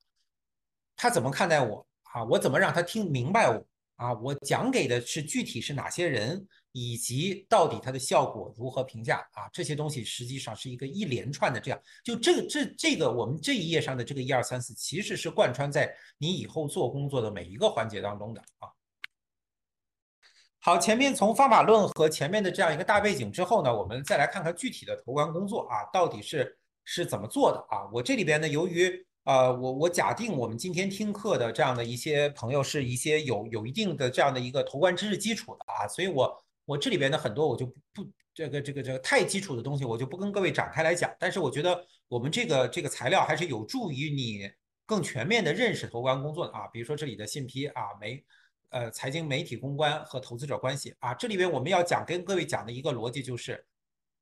他怎么看待我啊？我怎么让他听明白我啊？我讲给的是具体是哪些人，以及到底它的效果如何评价啊？这些东西实际上是一个一连串的这样，就这个这这个我们这一页上的这个一二三四，其实是贯穿在你以后做工作的每一个环节当中的啊。好，前面从方法论和前面的这样一个大背景之后呢，我们再来看看具体的投关工作啊，到底是是怎么做的啊？我这里边呢，由于呃，我我假定我们今天听课的这样的一些朋友是一些有有一定的这样的一个投关知识基础的啊，所以我我这里边的很多我就不不这个这个这个太基础的东西我就不跟各位展开来讲，但是我觉得我们这个这个材料还是有助于你更全面的认识投关工作的啊，比如说这里的信批啊没。呃，财经媒体公关和投资者关系啊，这里边我们要讲跟各位讲的一个逻辑就是，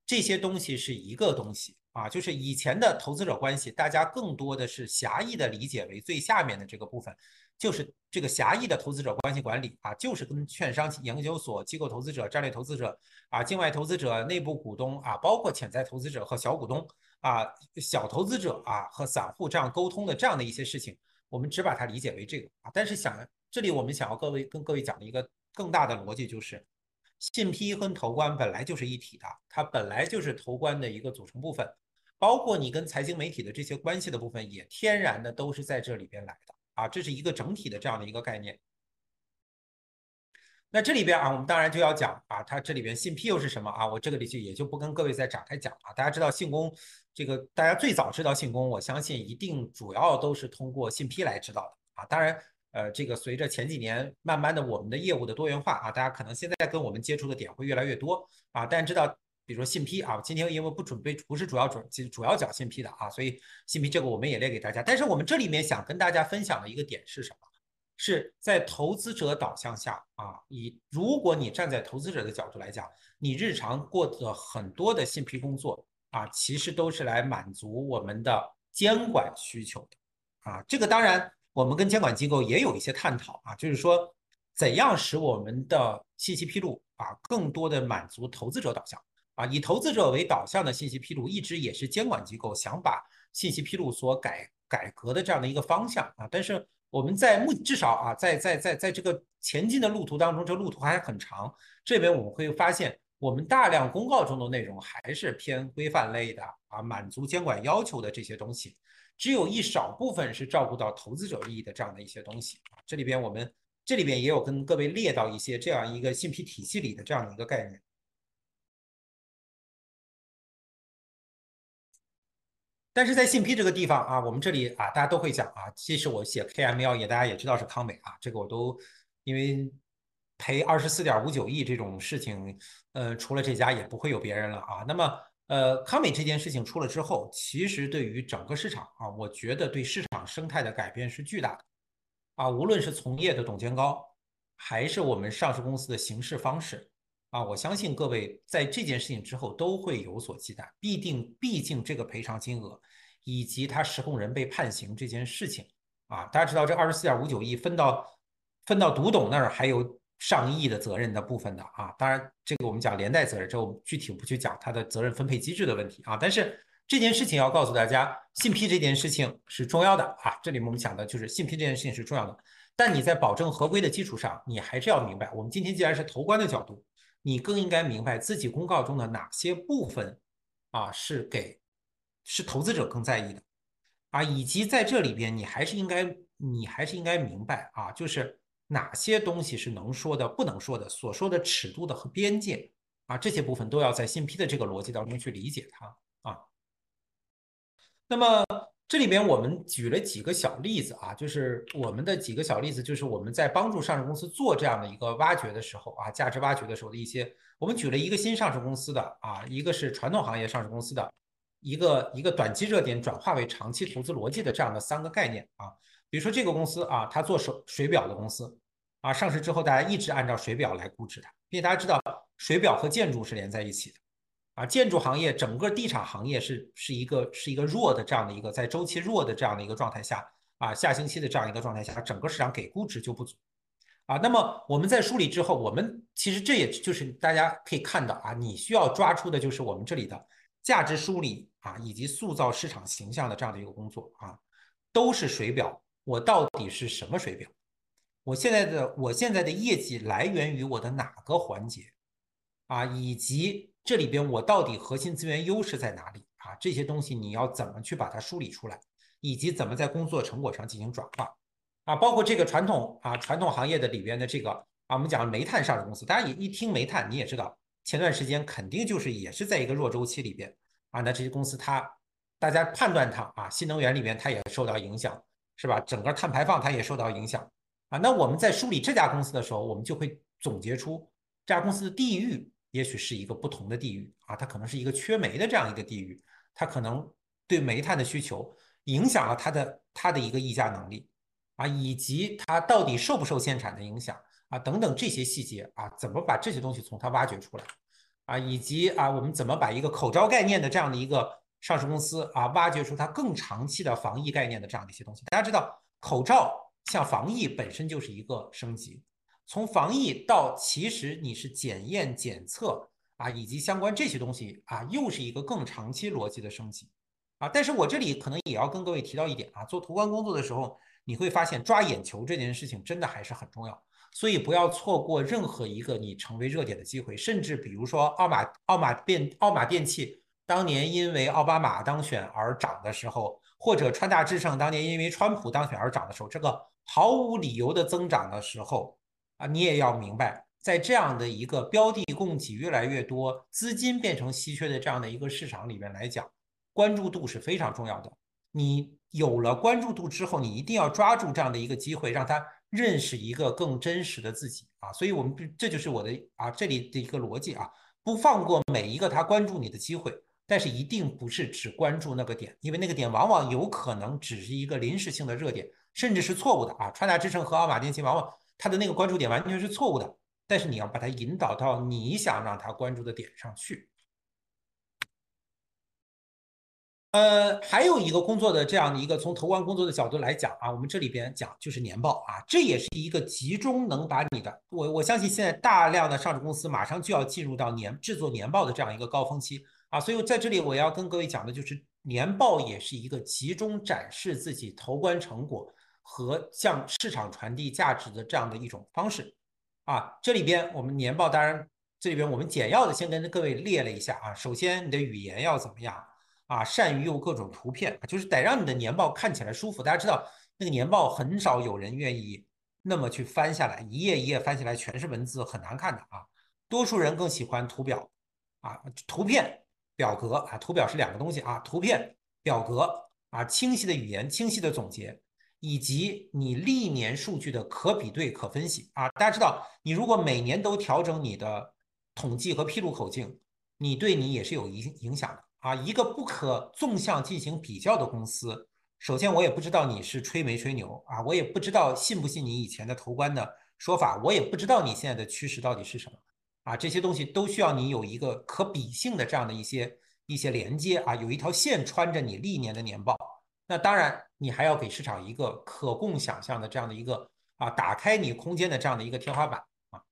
这些东西是一个东西啊，就是以前的投资者关系，大家更多的是狭义的理解为最下面的这个部分，就是这个狭义的投资者关系管理啊，就是跟券商、研究所、机构投资者、战略投资者啊、境外投资者、内部股东啊，包括潜在投资者和小股东啊、小投资者啊和散户这样沟通的这样的一些事情，我们只把它理解为这个啊，但是想。这里我们想要各位跟各位讲的一个更大的逻辑就是，信批和投关本来就是一体的，它本来就是投关的一个组成部分，包括你跟财经媒体的这些关系的部分，也天然的都是在这里边来的啊，这是一个整体的这样的一个概念。那这里边啊，我们当然就要讲啊，它这里边信批又是什么啊？我这个里就也就不跟各位再展开讲了。大家知道信工这个，大家最早知道信工，我相信一定主要都是通过信批来知道的啊。当然，呃，这个随着前几年慢慢的我们的业务的多元化啊，大家可能现在跟我们接触的点会越来越多啊。但知道，比如说信批啊，今天因为不准备，不是主要主主要讲信批的啊，所以信批这个我们也列给大家。但是我们这里面想跟大家分享的一个点是什么？是在投资者导向下啊，以如果你站在投资者的角度来讲，你日常过的很多的信批工作啊，其实都是来满足我们的监管需求的啊。这个当然，我们跟监管机构也有一些探讨啊，就是说怎样使我们的信息披露啊，更多的满足投资者导向啊，以投资者为导向的信息披露，一直也是监管机构想把信息披露所改改革的这样的一个方向啊，但是。我们在目至少啊，在在在在这个前进的路途当中，这路途还很长。这边我们会发现，我们大量公告中的内容还是偏规范类的啊，满足监管要求的这些东西，只有一少部分是照顾到投资者利益的这样的一些东西。这里边我们这里边也有跟各位列到一些这样一个信批体系里的这样的一个概念。但是在信批这个地方啊，我们这里啊，大家都会讲啊，即使我写 KML 也大家也知道是康美啊，这个我都因为赔二十四点五九亿这种事情，呃，除了这家也不会有别人了啊。那么，呃，康美这件事情出了之后，其实对于整个市场啊，我觉得对市场生态的改变是巨大的啊。无论是从业的董监高，还是我们上市公司的行事方式啊，我相信各位在这件事情之后都会有所忌惮，必定毕竟这个赔偿金额。以及他实控人被判刑这件事情啊，大家知道这二十四点五九亿分到分到独董那儿还有上亿的责任的部分的啊，当然这个我们讲连带责任，这我们具体不去讲它的责任分配机制的问题啊，但是这件事情要告诉大家，信批这件事情是重要的啊，这里面我们讲的就是信批这件事情是重要的，但你在保证合规的基础上，你还是要明白，我们今天既然是投关的角度，你更应该明白自己公告中的哪些部分啊是给。是投资者更在意的，啊，以及在这里边，你还是应该，你还是应该明白啊，就是哪些东西是能说的，不能说的，所说的尺度的和边界啊，这些部分都要在信批的这个逻辑当中去理解它啊。那么这里边我们举了几个小例子啊，就是我们的几个小例子，就是我们在帮助上市公司做这样的一个挖掘的时候啊，价值挖掘的时候的一些，我们举了一个新上市公司的啊，一个是传统行业上市公司的。一个一个短期热点转化为长期投资逻辑的这样的三个概念啊，比如说这个公司啊，它做水水表的公司啊，上市之后大家一直按照水表来估值它，因为大家知道水表和建筑是连在一起的啊，建筑行业整个地产行业是是一个是一个弱的这样的一个在周期弱的这样的一个状态下啊，下星期的这样一个状态下，整个市场给估值就不足啊。那么我们在梳理之后，我们其实这也就是大家可以看到啊，你需要抓出的就是我们这里的。价值梳理啊，以及塑造市场形象的这样的一个工作啊，都是水表。我到底是什么水表？我现在的我现在的业绩来源于我的哪个环节啊？以及这里边我到底核心资源优势在哪里啊？这些东西你要怎么去把它梳理出来，以及怎么在工作成果上进行转化啊？包括这个传统啊传统行业的里边的这个啊，我们讲煤炭上市公司，大家也一听煤炭，你也知道。前段时间肯定就是也是在一个弱周期里边啊，那这些公司它，大家判断它啊，新能源里面它也受到影响，是吧？整个碳排放它也受到影响啊。那我们在梳理这家公司的时候，我们就会总结出这家公司的地域也许是一个不同的地域啊，它可能是一个缺煤的这样一个地域，它可能对煤炭的需求影响了它的它的一个议价能力啊，以及它到底受不受限产的影响。啊，等等这些细节啊，怎么把这些东西从它挖掘出来啊？以及啊，我们怎么把一个口罩概念的这样的一个上市公司啊，挖掘出它更长期的防疫概念的这样的一些东西？大家知道，口罩像防疫本身就是一个升级，从防疫到其实你是检验检测啊，以及相关这些东西啊，又是一个更长期逻辑的升级啊。但是我这里可能也要跟各位提到一点啊，做图观工作的时候，你会发现抓眼球这件事情真的还是很重要。所以不要错过任何一个你成为热点的机会，甚至比如说奥马奥马电奥马电器当年因为奥巴马当选而涨的时候，或者川大智胜当年因为川普当选而涨的时候，这个毫无理由的增长的时候啊，你也要明白，在这样的一个标的供给越来越多、资金变成稀缺的这样的一个市场里面来讲，关注度是非常重要的。你有了关注度之后，你一定要抓住这样的一个机会，让他认识一个更真实的自己啊！所以，我们这就是我的啊这里的一个逻辑啊，不放过每一个他关注你的机会，但是一定不是只关注那个点，因为那个点往往有可能只是一个临时性的热点，甚至是错误的啊！川达之声和奥马电器往往它的那个关注点完全是错误的，但是你要把它引导到你想让他关注的点上去。呃，还有一个工作的这样的一个从投关工作的角度来讲啊，我们这里边讲就是年报啊，这也是一个集中能把你的我我相信现在大量的上市公司马上就要进入到年制作年报的这样一个高峰期啊，所以在这里我要跟各位讲的就是年报也是一个集中展示自己投关成果和向市场传递价值的这样的一种方式啊，这里边我们年报当然这里边我们简要的先跟各位列了一下啊，首先你的语言要怎么样？啊，善于用各种图片，就是得让你的年报看起来舒服。大家知道，那个年报很少有人愿意那么去翻下来，一页一页翻起来全是文字，很难看的啊。多数人更喜欢图表啊，图片、表格啊，图表是两个东西啊，图片、表格啊，清晰的语言、清晰的总结，以及你历年数据的可比对、可分析啊。大家知道，你如果每年都调整你的统计和披露口径，你对你也是有影影响的。啊，一个不可纵向进行比较的公司，首先我也不知道你是吹没吹牛啊，我也不知道信不信你以前的投关的说法，我也不知道你现在的趋势到底是什么啊，这些东西都需要你有一个可比性的这样的一些一些连接啊，有一条线穿着你历年的年报，那当然你还要给市场一个可供想象的这样的一个啊，打开你空间的这样的一个天花板啊。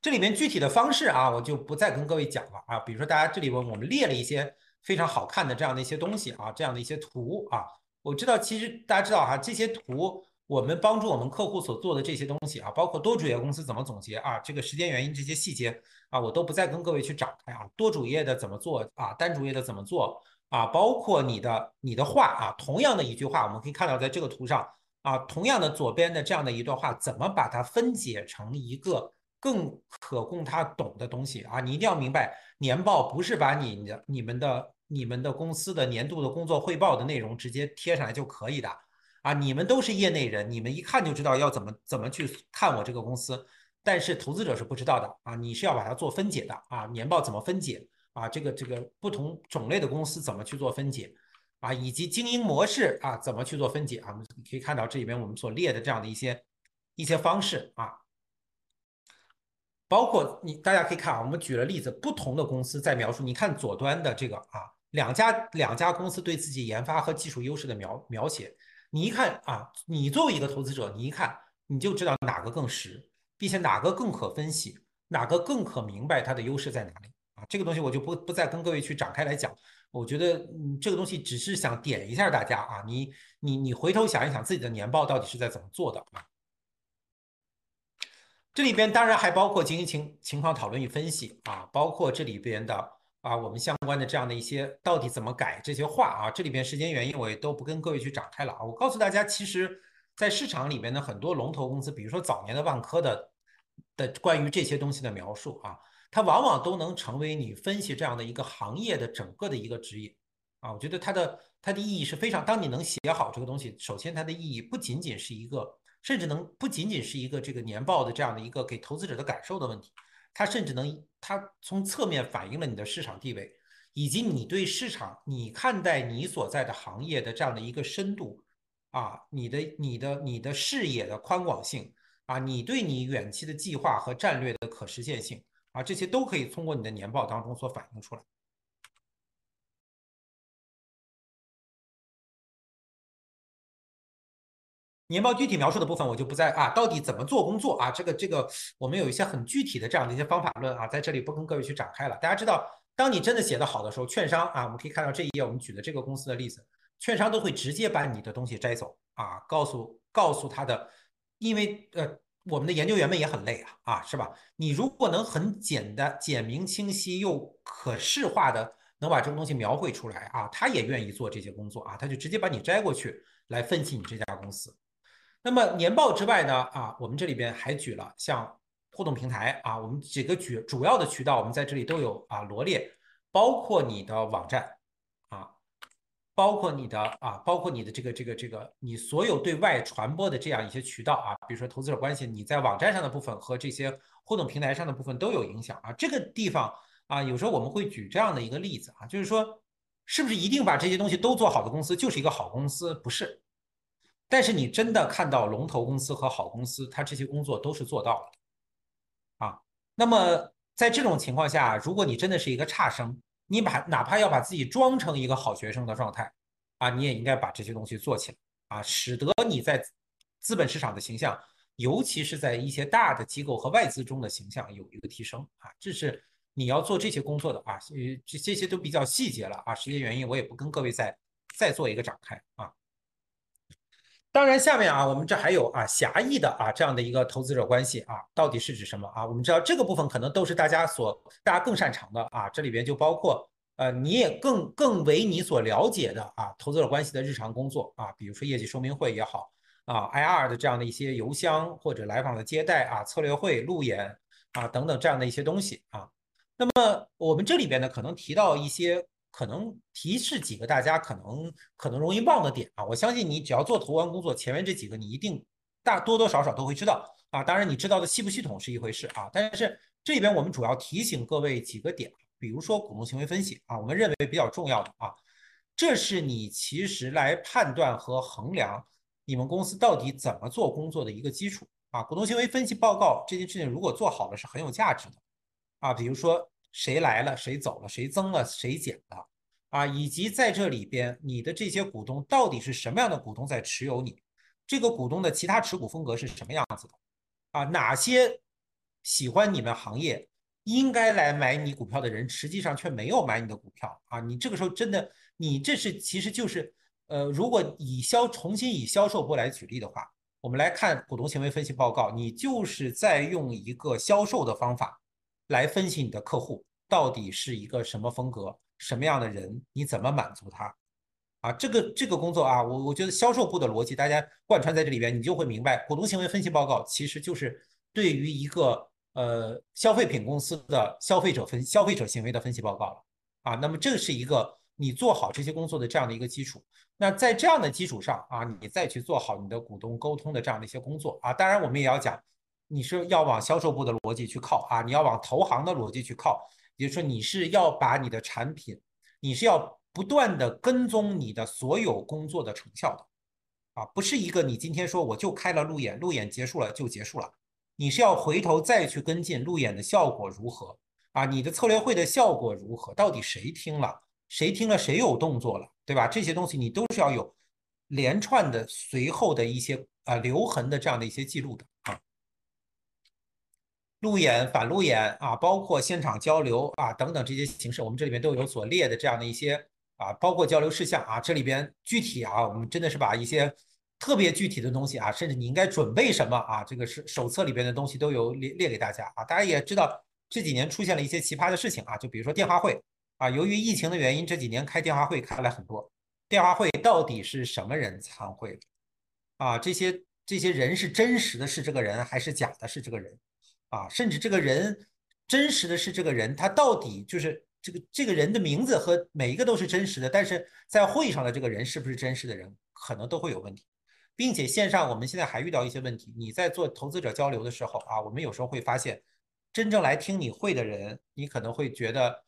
这里面具体的方式啊，我就不再跟各位讲了啊。比如说，大家这里边我们列了一些非常好看的这样的一些东西啊，这样的一些图啊。我知道，其实大家知道哈，这些图我们帮助我们客户所做的这些东西啊，包括多主业公司怎么总结啊，这个时间原因这些细节啊，我都不再跟各位去展开啊。多主业的怎么做啊，单主业的怎么做啊，包括你的你的话啊，同样的一句话，我们可以看到在这个图上啊，同样的左边的这样的一段话，怎么把它分解成一个。更可供他懂的东西啊！你一定要明白，年报不是把你的、你们的、你们的公司的年度的工作汇报的内容直接贴上来就可以的啊！你们都是业内人，你们一看就知道要怎么怎么去看我这个公司，但是投资者是不知道的啊！你是要把它做分解的啊！年报怎么分解啊？这个这个不同种类的公司怎么去做分解啊？以及经营模式啊怎么去做分解啊？你可以看到这里边我们所列的这样的一些一些方式啊。包括你，大家可以看啊，我们举了例子，不同的公司在描述。你看左端的这个啊，两家两家公司对自己研发和技术优势的描描写，你一看啊，你作为一个投资者，你一看你就知道哪个更实，并且哪个更可分析，哪个更可明白它的优势在哪里啊。这个东西我就不不再跟各位去展开来讲。我觉得，这个东西只是想点一下大家啊，你你你回头想一想自己的年报到底是在怎么做的啊。这里边当然还包括经营情情况讨论与分析啊，包括这里边的啊我们相关的这样的一些到底怎么改这些话啊，这里边时间原因我也都不跟各位去展开了啊。我告诉大家，其实，在市场里边的很多龙头公司，比如说早年的万科的的关于这些东西的描述啊，它往往都能成为你分析这样的一个行业的整个的一个指引啊。我觉得它的它的意义是非常，当你能写好这个东西，首先它的意义不仅仅是一个。甚至能不仅仅是一个这个年报的这样的一个给投资者的感受的问题，它甚至能它从侧面反映了你的市场地位，以及你对市场你看待你所在的行业的这样的一个深度啊，你的你的你的视野的宽广性啊，你对你远期的计划和战略的可实现性啊，这些都可以通过你的年报当中所反映出来。年报具体描述的部分我就不再啊，到底怎么做工作啊？这个这个我们有一些很具体的这样的一些方法论啊，在这里不跟各位去展开了。大家知道，当你真的写的好的时候，券商啊，我们可以看到这一页我们举的这个公司的例子，券商都会直接把你的东西摘走啊，告诉告诉他的，因为呃我们的研究员们也很累啊啊，是吧？你如果能很简单、简明、清晰又可视化的能把这个东西描绘出来啊，他也愿意做这些工作啊，他就直接把你摘过去来分析你这家公司。那么年报之外呢啊，我们这里边还举了像互动平台啊，我们几个举主要的渠道，我们在这里都有啊罗列，包括你的网站。包括你的啊，包括你的这个这个这个，你所有对外传播的这样一些渠道啊，比如说投资者关系，你在网站上的部分和这些互动平台上的部分都有影响啊。这个地方啊，有时候我们会举这样的一个例子啊，就是说，是不是一定把这些东西都做好的公司就是一个好公司？不是。但是你真的看到龙头公司和好公司，它这些工作都是做到了啊。那么在这种情况下，如果你真的是一个差生，你把哪怕要把自己装成一个好学生的状态，啊，你也应该把这些东西做起来，啊，使得你在资本市场的形象，尤其是在一些大的机构和外资中的形象有一个提升，啊，这是你要做这些工作的啊，这这些都比较细节了啊，时间原因我也不跟各位再再做一个展开啊。当然，下面啊，我们这还有啊狭义的啊这样的一个投资者关系啊，到底是指什么啊？我们知道这个部分可能都是大家所大家更擅长的啊，这里边就包括呃你也更更为你所了解的啊投资者关系的日常工作啊，比如说业绩说明会也好啊，IR 的这样的一些邮箱或者来访的接待啊，策略会、路演啊等等这样的一些东西啊。那么我们这里边呢，可能提到一些。可能提示几个大家可能可能容易忘的点啊，我相信你只要做投关工作，前面这几个你一定大多多少少都会知道啊。当然你知道的系不系统是一回事啊，但是这里边我们主要提醒各位几个点，比如说股东行为分析啊，我们认为比较重要的啊，这是你其实来判断和衡量你们公司到底怎么做工作的一个基础啊。股东行为分析报告这件事情如果做好了是很有价值的啊，比如说。谁来了，谁走了，谁增了，谁减了，啊，以及在这里边，你的这些股东到底是什么样的股东在持有你？这个股东的其他持股风格是什么样子的？啊，哪些喜欢你们行业应该来买你股票的人，实际上却没有买你的股票啊？你这个时候真的，你这是其实就是，呃，如果以销重新以销售部来举例的话，我们来看股东行为分析报告，你就是在用一个销售的方法。来分析你的客户到底是一个什么风格、什么样的人，你怎么满足他？啊，这个这个工作啊，我我觉得销售部的逻辑大家贯穿在这里边，你就会明白，股东行为分析报告其实就是对于一个呃消费品公司的消费者分消费者行为的分析报告了。啊，那么这是一个你做好这些工作的这样的一个基础。那在这样的基础上啊，你再去做好你的股东沟通的这样的一些工作啊，当然我们也要讲。你是要往销售部的逻辑去靠啊，你要往投行的逻辑去靠，也就是说你是要把你的产品，你是要不断的跟踪你的所有工作的成效的，啊，不是一个你今天说我就开了路演，路演结束了就结束了，你是要回头再去跟进路演的效果如何？啊，你的策略会的效果如何，到底谁听了，谁听了谁有动作了，对吧？这些东西你都是要有连串的随后的一些啊留痕的这样的一些记录的。路演、反路演啊，包括现场交流啊等等这些形式，我们这里边都有所列的这样的一些啊，包括交流事项啊，这里边具体啊，我们真的是把一些特别具体的东西啊，甚至你应该准备什么啊，这个是手册里边的东西都有列列给大家啊。大家也知道这几年出现了一些奇葩的事情啊，就比如说电话会啊，由于疫情的原因，这几年开电话会开了很多。电话会到底是什么人参会啊？这些这些人是真实的是这个人，还是假的是这个人？啊，甚至这个人真实的是这个人，他到底就是这个这个人的名字和每一个都是真实的，但是在会上的这个人是不是真实的人，可能都会有问题，并且线上我们现在还遇到一些问题。你在做投资者交流的时候啊，我们有时候会发现，真正来听你会的人，你可能会觉得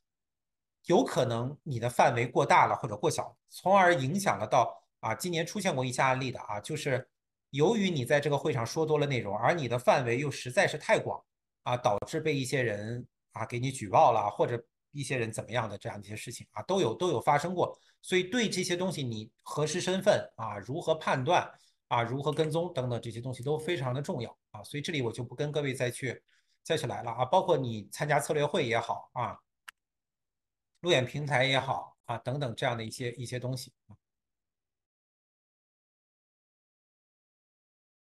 有可能你的范围过大了或者过小，从而影响了到啊，今年出现过一些案例的啊，就是由于你在这个会上说多了内容，而你的范围又实在是太广。啊，导致被一些人啊给你举报了，或者一些人怎么样的这样一些事情啊，都有都有发生过。所以对这些东西，你核实身份啊，如何判断啊，如何跟踪等等这些东西都非常的重要啊。所以这里我就不跟各位再去再去来了啊。包括你参加策略会也好啊，路演平台也好啊，等等这样的一些一些东西。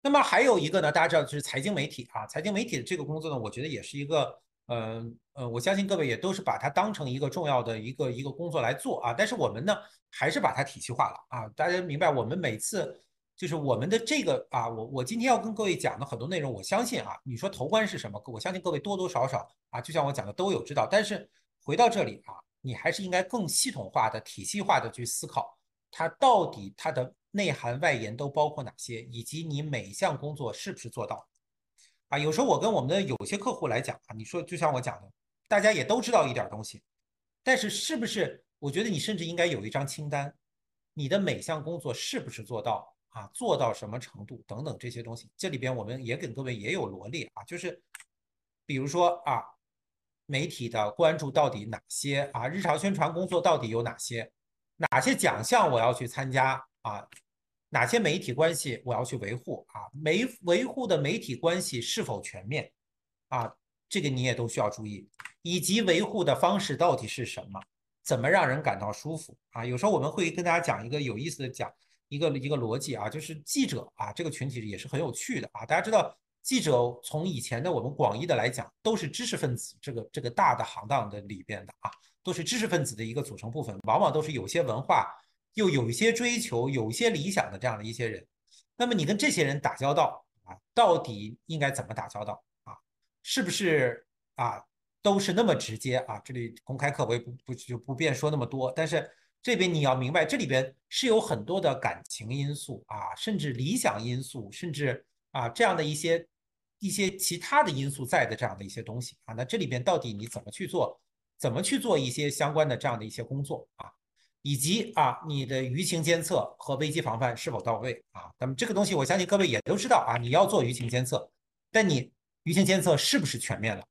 那么还有一个呢，大家知道就是财经媒体啊，财经媒体的这个工作呢，我觉得也是一个，呃呃，我相信各位也都是把它当成一个重要的一个一个工作来做啊。但是我们呢，还是把它体系化了啊。大家明白，我们每次就是我们的这个啊，我我今天要跟各位讲的很多内容，我相信啊，你说投关是什么？我相信各位多多少少啊，就像我讲的都有知道。但是回到这里啊，你还是应该更系统化的、体系化的去思考，它到底它的。内涵外延都包括哪些，以及你每项工作是不是做到？啊，有时候我跟我们的有些客户来讲啊，你说就像我讲的，大家也都知道一点东西，但是是不是？我觉得你甚至应该有一张清单，你的每项工作是不是做到啊？做到什么程度等等这些东西，这里边我们也给各位也有罗列啊，就是比如说啊，媒体的关注到底哪些啊？日常宣传工作到底有哪些？哪些奖项我要去参加？啊，哪些媒体关系我要去维护啊？媒维护的媒体关系是否全面啊？这个你也都需要注意，以及维护的方式到底是什么？怎么让人感到舒服啊？有时候我们会跟大家讲一个有意思的讲一个一个逻辑啊，就是记者啊这个群体也是很有趣的啊。大家知道，记者从以前的我们广义的来讲，都是知识分子这个这个大的行当的里边的啊，都是知识分子的一个组成部分，往往都是有些文化。又有一些追求，有一些理想的这样的一些人，那么你跟这些人打交道啊，到底应该怎么打交道啊？是不是啊，都是那么直接啊？这里公开课我也不不就不便说那么多，但是这边你要明白，这里边是有很多的感情因素啊，甚至理想因素，甚至啊这样的一些一些其他的因素在的这样的一些东西啊。那这里边到底你怎么去做，怎么去做一些相关的这样的一些工作啊？以及啊，你的舆情监测和危机防范是否到位啊？那么这个东西，我相信各位也都知道啊。你要做舆情监测，但你舆情监测是不是全面了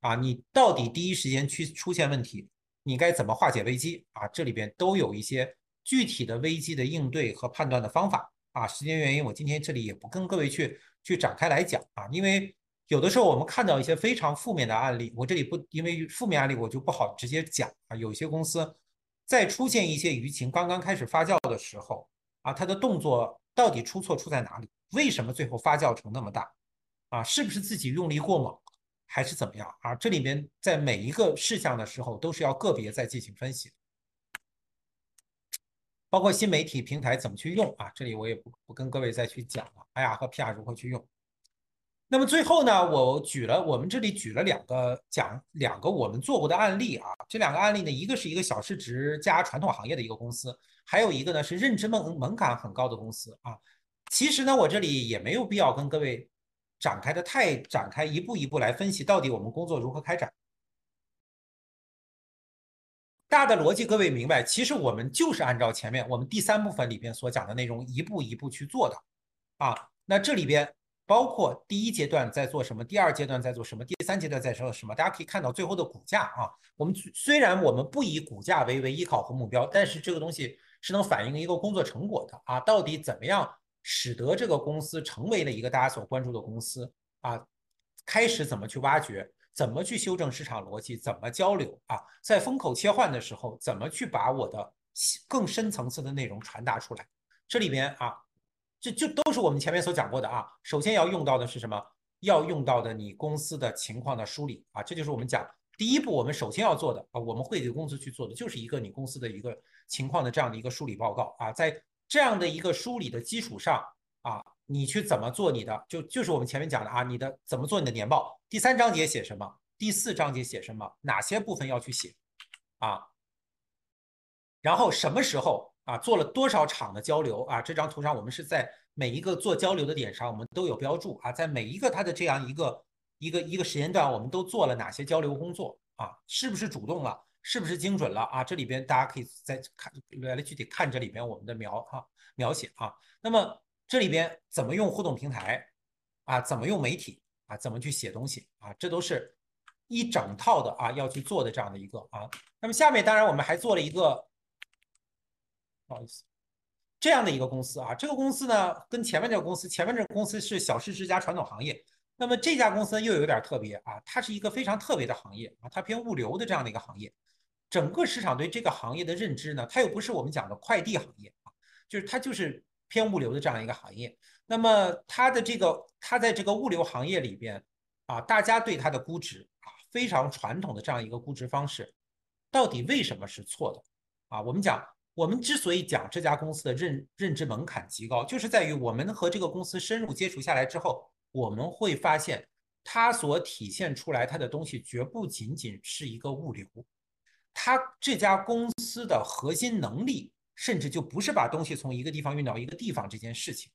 啊？你到底第一时间去出现问题，你该怎么化解危机啊？这里边都有一些具体的危机的应对和判断的方法啊。时间原因，我今天这里也不跟各位去去展开来讲啊，因为有的时候我们看到一些非常负面的案例，我这里不因为负面案例我就不好直接讲啊。有些公司。在出现一些舆情刚刚开始发酵的时候，啊，他的动作到底出错出在哪里？为什么最后发酵成那么大？啊，是不是自己用力过猛，还是怎么样？啊，这里面在每一个事项的时候都是要个别再进行分析，包括新媒体平台怎么去用啊，这里我也不不跟各位再去讲了。哎呀，和 PR 如何去用？那么最后呢，我举了我们这里举了两个讲两个我们做过的案例啊，这两个案例呢，一个是一个小市值加传统行业的一个公司，还有一个呢是认知门门槛很高的公司啊。其实呢，我这里也没有必要跟各位展开的太展开，一步一步来分析到底我们工作如何开展。大的逻辑各位明白，其实我们就是按照前面我们第三部分里边所讲的内容一步一步去做的啊。那这里边。包括第一阶段在做什么，第二阶段在做什么，第三阶段在做什么？大家可以看到最后的股价啊。我们虽然我们不以股价为唯一考核目标，但是这个东西是能反映一个工作成果的啊。到底怎么样使得这个公司成为了一个大家所关注的公司啊？开始怎么去挖掘，怎么去修正市场逻辑，怎么交流啊？在风口切换的时候，怎么去把我的更深层次的内容传达出来？这里边啊。这就都是我们前面所讲过的啊。首先要用到的是什么？要用到的你公司的情况的梳理啊。这就是我们讲第一步，我们首先要做的啊。我们会给公司去做的就是一个你公司的一个情况的这样的一个梳理报告啊。在这样的一个梳理的基础上啊，你去怎么做你的？就就是我们前面讲的啊，你的怎么做你的年报？第三章节写什么？第四章节写什么？哪些部分要去写啊？然后什么时候？啊，做了多少场的交流啊？这张图上我们是在每一个做交流的点上，我们都有标注啊。在每一个它的这样一个一个一个时间段，我们都做了哪些交流工作啊？是不是主动了？是不是精准了啊？这里边大家可以再看来来具体看这里边我们的描啊描写啊。那么这里边怎么用互动平台啊？怎么用媒体啊？怎么去写东西啊？这都是一整套的啊要去做的这样的一个啊。那么下面当然我们还做了一个。不好意思，这样的一个公司啊，这个公司呢跟前面这个公司，前面这个公司是小市值加传统行业，那么这家公司又有点特别啊，它是一个非常特别的行业啊，它偏物流的这样的一个行业，整个市场对这个行业的认知呢，它又不是我们讲的快递行业啊，就是它就是偏物流的这样一个行业。那么它的这个它在这个物流行业里边啊，大家对它的估值啊非常传统的这样一个估值方式，到底为什么是错的啊？我们讲，我们之所以讲这家公司的认认知门槛极高，就是在于我们和这个公司深入接触下来之后，我们会发现它所体现出来它的东西绝不仅仅是一个物流。它这家公司的核心能力，甚至就不是把东西从一个地方运到一个地方这件事情，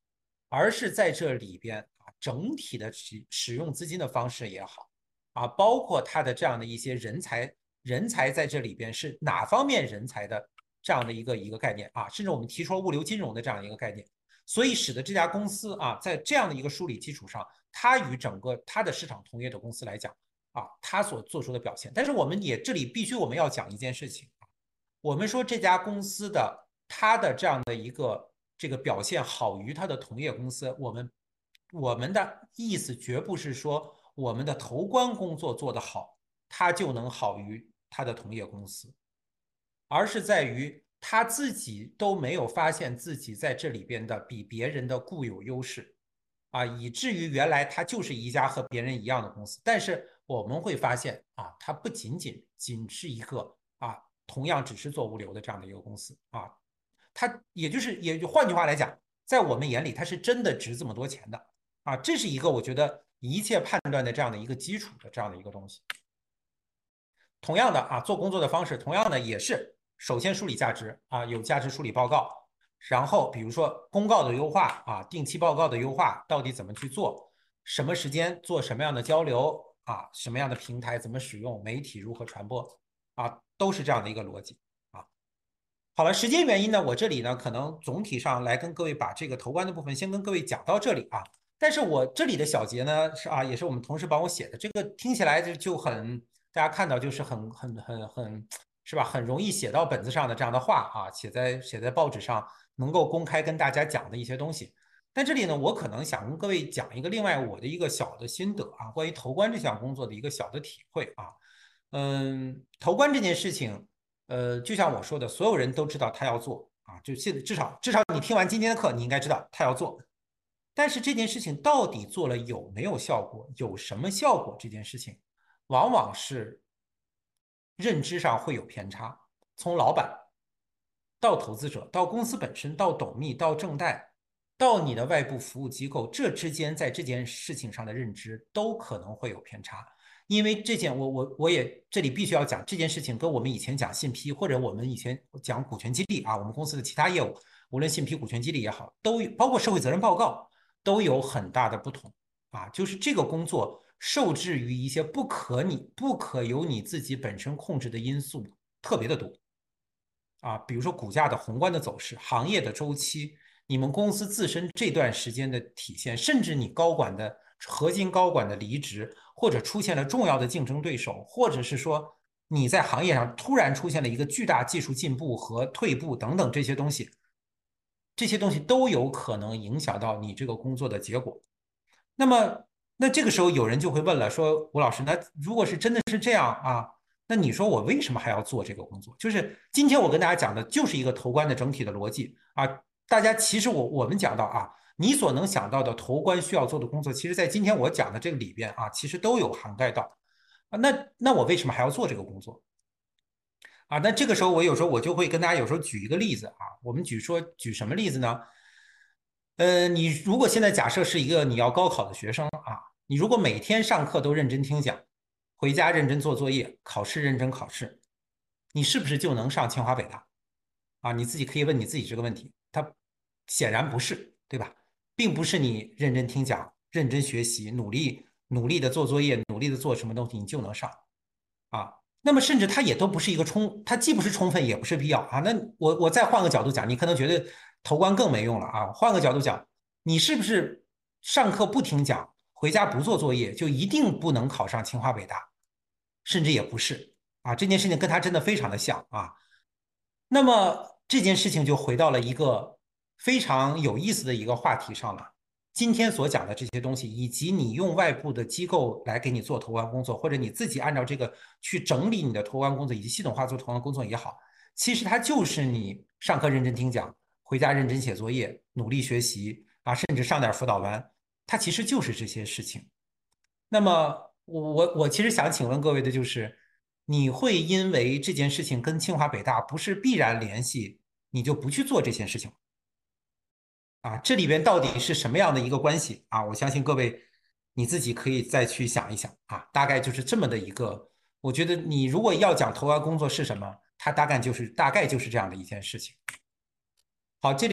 而是在这里边啊，整体的使使用资金的方式也好，啊，包括它的这样的一些人才，人才在这里边是哪方面人才的这样的一个一个概念啊，甚至我们提出了物流金融的这样一个概念，所以使得这家公司啊，在这样的一个梳理基础上，它与整个它的市场同业的公司来讲。啊，它所做出的表现，但是我们也这里必须我们要讲一件事情啊，我们说这家公司的它的这样的一个这个表现好于它的同业公司，我们我们的意思绝不是说我们的投关工作做得好，它就能好于它的同业公司，而是在于他自己都没有发现自己在这里边的比别人的固有优势啊，以至于原来他就是一家和别人一样的公司，但是。我们会发现啊，它不仅仅仅是一个啊，同样只是做物流的这样的一个公司啊，它也就是也就换句话来讲，在我们眼里，它是真的值这么多钱的啊，这是一个我觉得一切判断的这样的一个基础的这样的一个东西。同样的啊，做工作的方式，同样的也是首先梳理价值啊，有价值梳理报告，然后比如说公告的优化啊，定期报告的优化到底怎么去做，什么时间做什么样的交流。啊，什么样的平台怎么使用，媒体如何传播，啊，都是这样的一个逻辑啊。好了，时间原因呢，我这里呢可能总体上来跟各位把这个投关的部分先跟各位讲到这里啊。但是我这里的小结呢是啊，也是我们同事帮我写的，这个听起来就就很大家看到就是很很很很是吧，很容易写到本子上的这样的话啊，写在写在报纸上能够公开跟大家讲的一些东西。但这里呢，我可能想跟各位讲一个另外我的一个小的心得啊，关于投关这项工作的一个小的体会啊。嗯，投关这件事情，呃，就像我说的，所有人都知道他要做啊，就现在至少至少你听完今天的课，你应该知道他要做。但是这件事情到底做了有没有效果，有什么效果？这件事情往往是认知上会有偏差，从老板到投资者，到公司本身，到董秘，到正贷。到你的外部服务机构，这之间在这件事情上的认知都可能会有偏差，因为这件我我我也这里必须要讲这件事情，跟我们以前讲信批或者我们以前讲股权激励啊，我们公司的其他业务，无论信批、股权激励也好，都有包括社会责任报告都有很大的不同啊，就是这个工作受制于一些不可你不可由你自己本身控制的因素特别的多啊，比如说股价的宏观的走势、行业的周期。你们公司自身这段时间的体现，甚至你高管的核心高管的离职，或者出现了重要的竞争对手，或者是说你在行业上突然出现了一个巨大技术进步和退步等等这些东西，这些东西都有可能影响到你这个工作的结果。那么，那这个时候有人就会问了，说吴老师，那如果是真的是这样啊，那你说我为什么还要做这个工作？就是今天我跟大家讲的就是一个投关的整体的逻辑啊。大家其实我我们讲到啊，你所能想到的投关需要做的工作，其实在今天我讲的这个里边啊，其实都有涵盖到啊。那那我为什么还要做这个工作啊？那这个时候我有时候我就会跟大家有时候举一个例子啊。我们举说举什么例子呢？呃，你如果现在假设是一个你要高考的学生啊，你如果每天上课都认真听讲，回家认真做作业，考试认真考试，你是不是就能上清华北大啊？你自己可以问你自己这个问题。它显然不是，对吧？并不是你认真听讲、认真学习、努力努力的做作业、努力的做什么东西，你就能上啊。那么甚至它也都不是一个充，它既不是充分，也不是必要啊。那我我再换个角度讲，你可能觉得投关更没用了啊。换个角度讲，你是不是上课不听讲，回家不做作业，就一定不能考上清华北大？甚至也不是啊。这件事情跟他真的非常的像啊。那么。这件事情就回到了一个非常有意思的一个话题上了。今天所讲的这些东西，以及你用外部的机构来给你做投关工作，或者你自己按照这个去整理你的投关工作，以及系统化做投关工作也好，其实它就是你上课认真听讲，回家认真写作业，努力学习啊，甚至上点辅导班，它其实就是这些事情。那么，我我我其实想请问各位的就是，你会因为这件事情跟清华北大不是必然联系，你就不去做这件事情啊？这里边到底是什么样的一个关系啊？我相信各位你自己可以再去想一想啊，大概就是这么的一个。我觉得你如果要讲投完工作是什么，它大概就是大概就是这样的一件事情。好，这里。